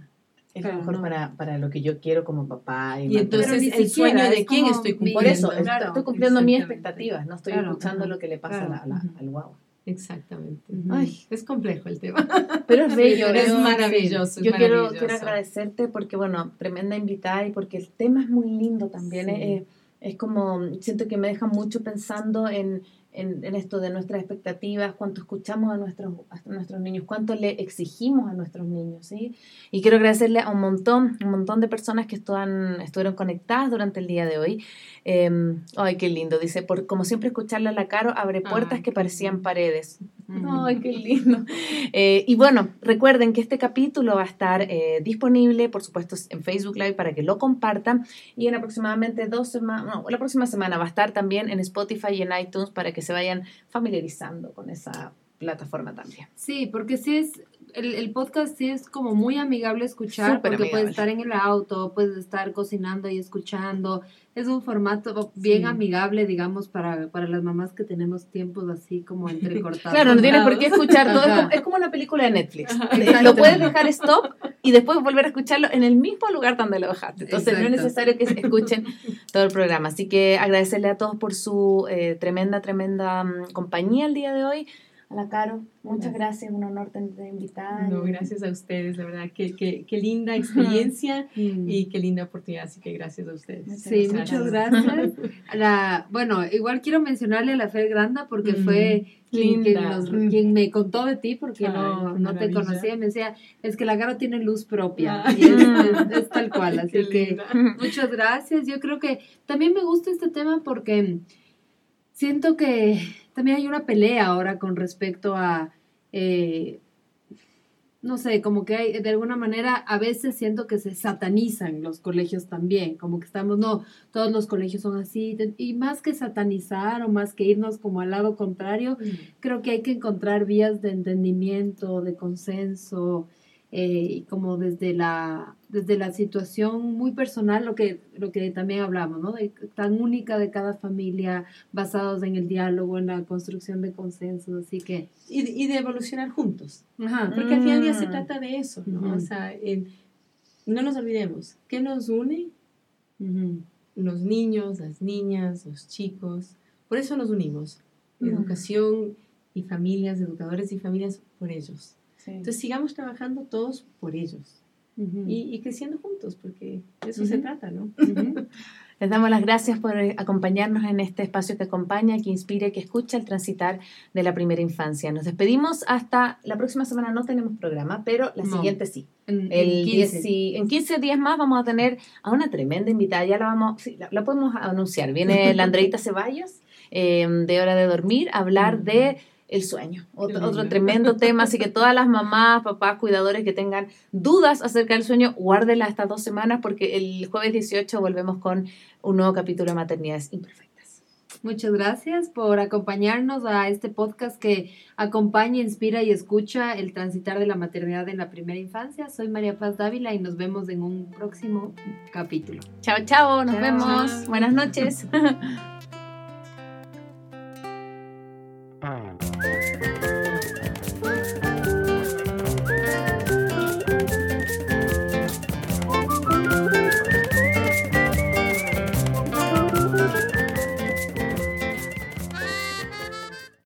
Es lo mejor para, para, lo que yo quiero como papá. Y, entonces el sueño de quién estoy cumpliendo. Por eso, estoy cumpliendo mis expectativas, no estoy escuchando lo que le pasa al guau. Exactamente. Ay, es complejo el tema. <laughs> Pero es bello. es maravilloso. Yo quiero, quiero agradecerte porque, bueno, tremenda invitada y porque el tema es muy lindo también. Es, es como, siento que me deja mucho pensando en en, esto de nuestras expectativas, cuánto escuchamos a nuestros, a nuestros niños, cuánto le exigimos a nuestros niños, ¿sí? Y quiero agradecerle a un montón, un montón de personas que estuvieron, estuvieron conectadas durante el día de hoy. Em, ay, qué lindo, dice, por, como siempre escucharle a la Caro abre puertas que parecían paredes. Ay, qué lindo. Eh, y bueno, recuerden que este capítulo va a estar eh, disponible, por supuesto, en Facebook Live para que lo compartan. Y en aproximadamente dos semanas, no, la próxima semana va a estar también en Spotify y en iTunes para que se vayan familiarizando con esa plataforma también. Sí, porque sí es, el, podcast sí es como muy amigable escuchar, porque puedes estar en el auto, puedes estar cocinando y escuchando. Es un formato bien amigable, digamos, para, para las mamás que tenemos tiempos así como entrecortados. <laughs> claro, no tienes por qué escuchar todo. Es como, una película de Netflix. lo puedes dejar stop y después volver a escucharlo en el mismo lugar donde lo dejaste. Entonces no es necesario que escuchen <laughs> todo el programa. Así que agradecerle a todos por su eh, tremenda, tremenda mm, compañía el día de hoy. Hola, Caro, muchas gracias. un honor tenerte invitada. No, gracias a ustedes, de verdad, qué, qué, qué linda experiencia <laughs> mm. y qué linda oportunidad, así que gracias a ustedes. sí, muchas gracias. <laughs> la, bueno, igual quiero mencionarle a la Fer Granda porque fue quien, quien, me contó de ti porque no, no te conocía, me decía, es que la Caro tiene luz propia y es, tal cual, <laughs> así que muchas gracias. Yo creo que también me gusta este tema porque siento que también hay una pelea ahora con respecto a, eh, no sé, como que hay, de alguna manera a veces siento que se satanizan los colegios también, como que estamos, no, todos los colegios son así, y más que satanizar o más que irnos como al lado contrario, mm. creo que hay que encontrar vías de entendimiento, de consenso, eh, como desde la, desde la situación muy personal, lo que, lo que también hablamos, ¿no? De, tan única de cada familia, basados en el diálogo, en la construcción de consensos, así que... Y, de evolucionar juntos, porque al final día se mm. trata de eso, ¿no? O sea, no nos olvidemos, ¿qué nos une? Los niños, las niñas, los chicos, por eso nos unimos. Educación y familias, educadores y familias por ellos. Entonces sigamos trabajando todos por ellos y, creciendo juntos, porque de eso se trata, ¿no? Les damos las gracias por eh, acompañarnos en este espacio que acompaña, que inspira y que escucha el transitar de la primera infancia. Nos despedimos hasta la próxima semana, no tenemos programa, pero la siguiente sí. En, el 15. en 15 días más vamos a tener a una tremenda invitada, ya la vamos, sí, la, podemos anunciar. Viene la Andreita <laughs> Ceballos eh, de Hora de Dormir a hablar de el sueño. Otro, otro tremendo <laughs> tema. Así que todas las mamás, papás, cuidadores que tengan dudas acerca del sueño, guárdenla estas dos semanas porque el jueves 18 volvemos con un nuevo capítulo de Maternidades Imperfectas. Muchas gracias por acompañarnos a este podcast que acompaña, inspira y escucha el transitar de la maternidad en la primera infancia. Soy María Paz Dávila y nos vemos en un próximo capítulo. Chao, chao, nos chao, vemos. Chao. Buenas noches. <laughs>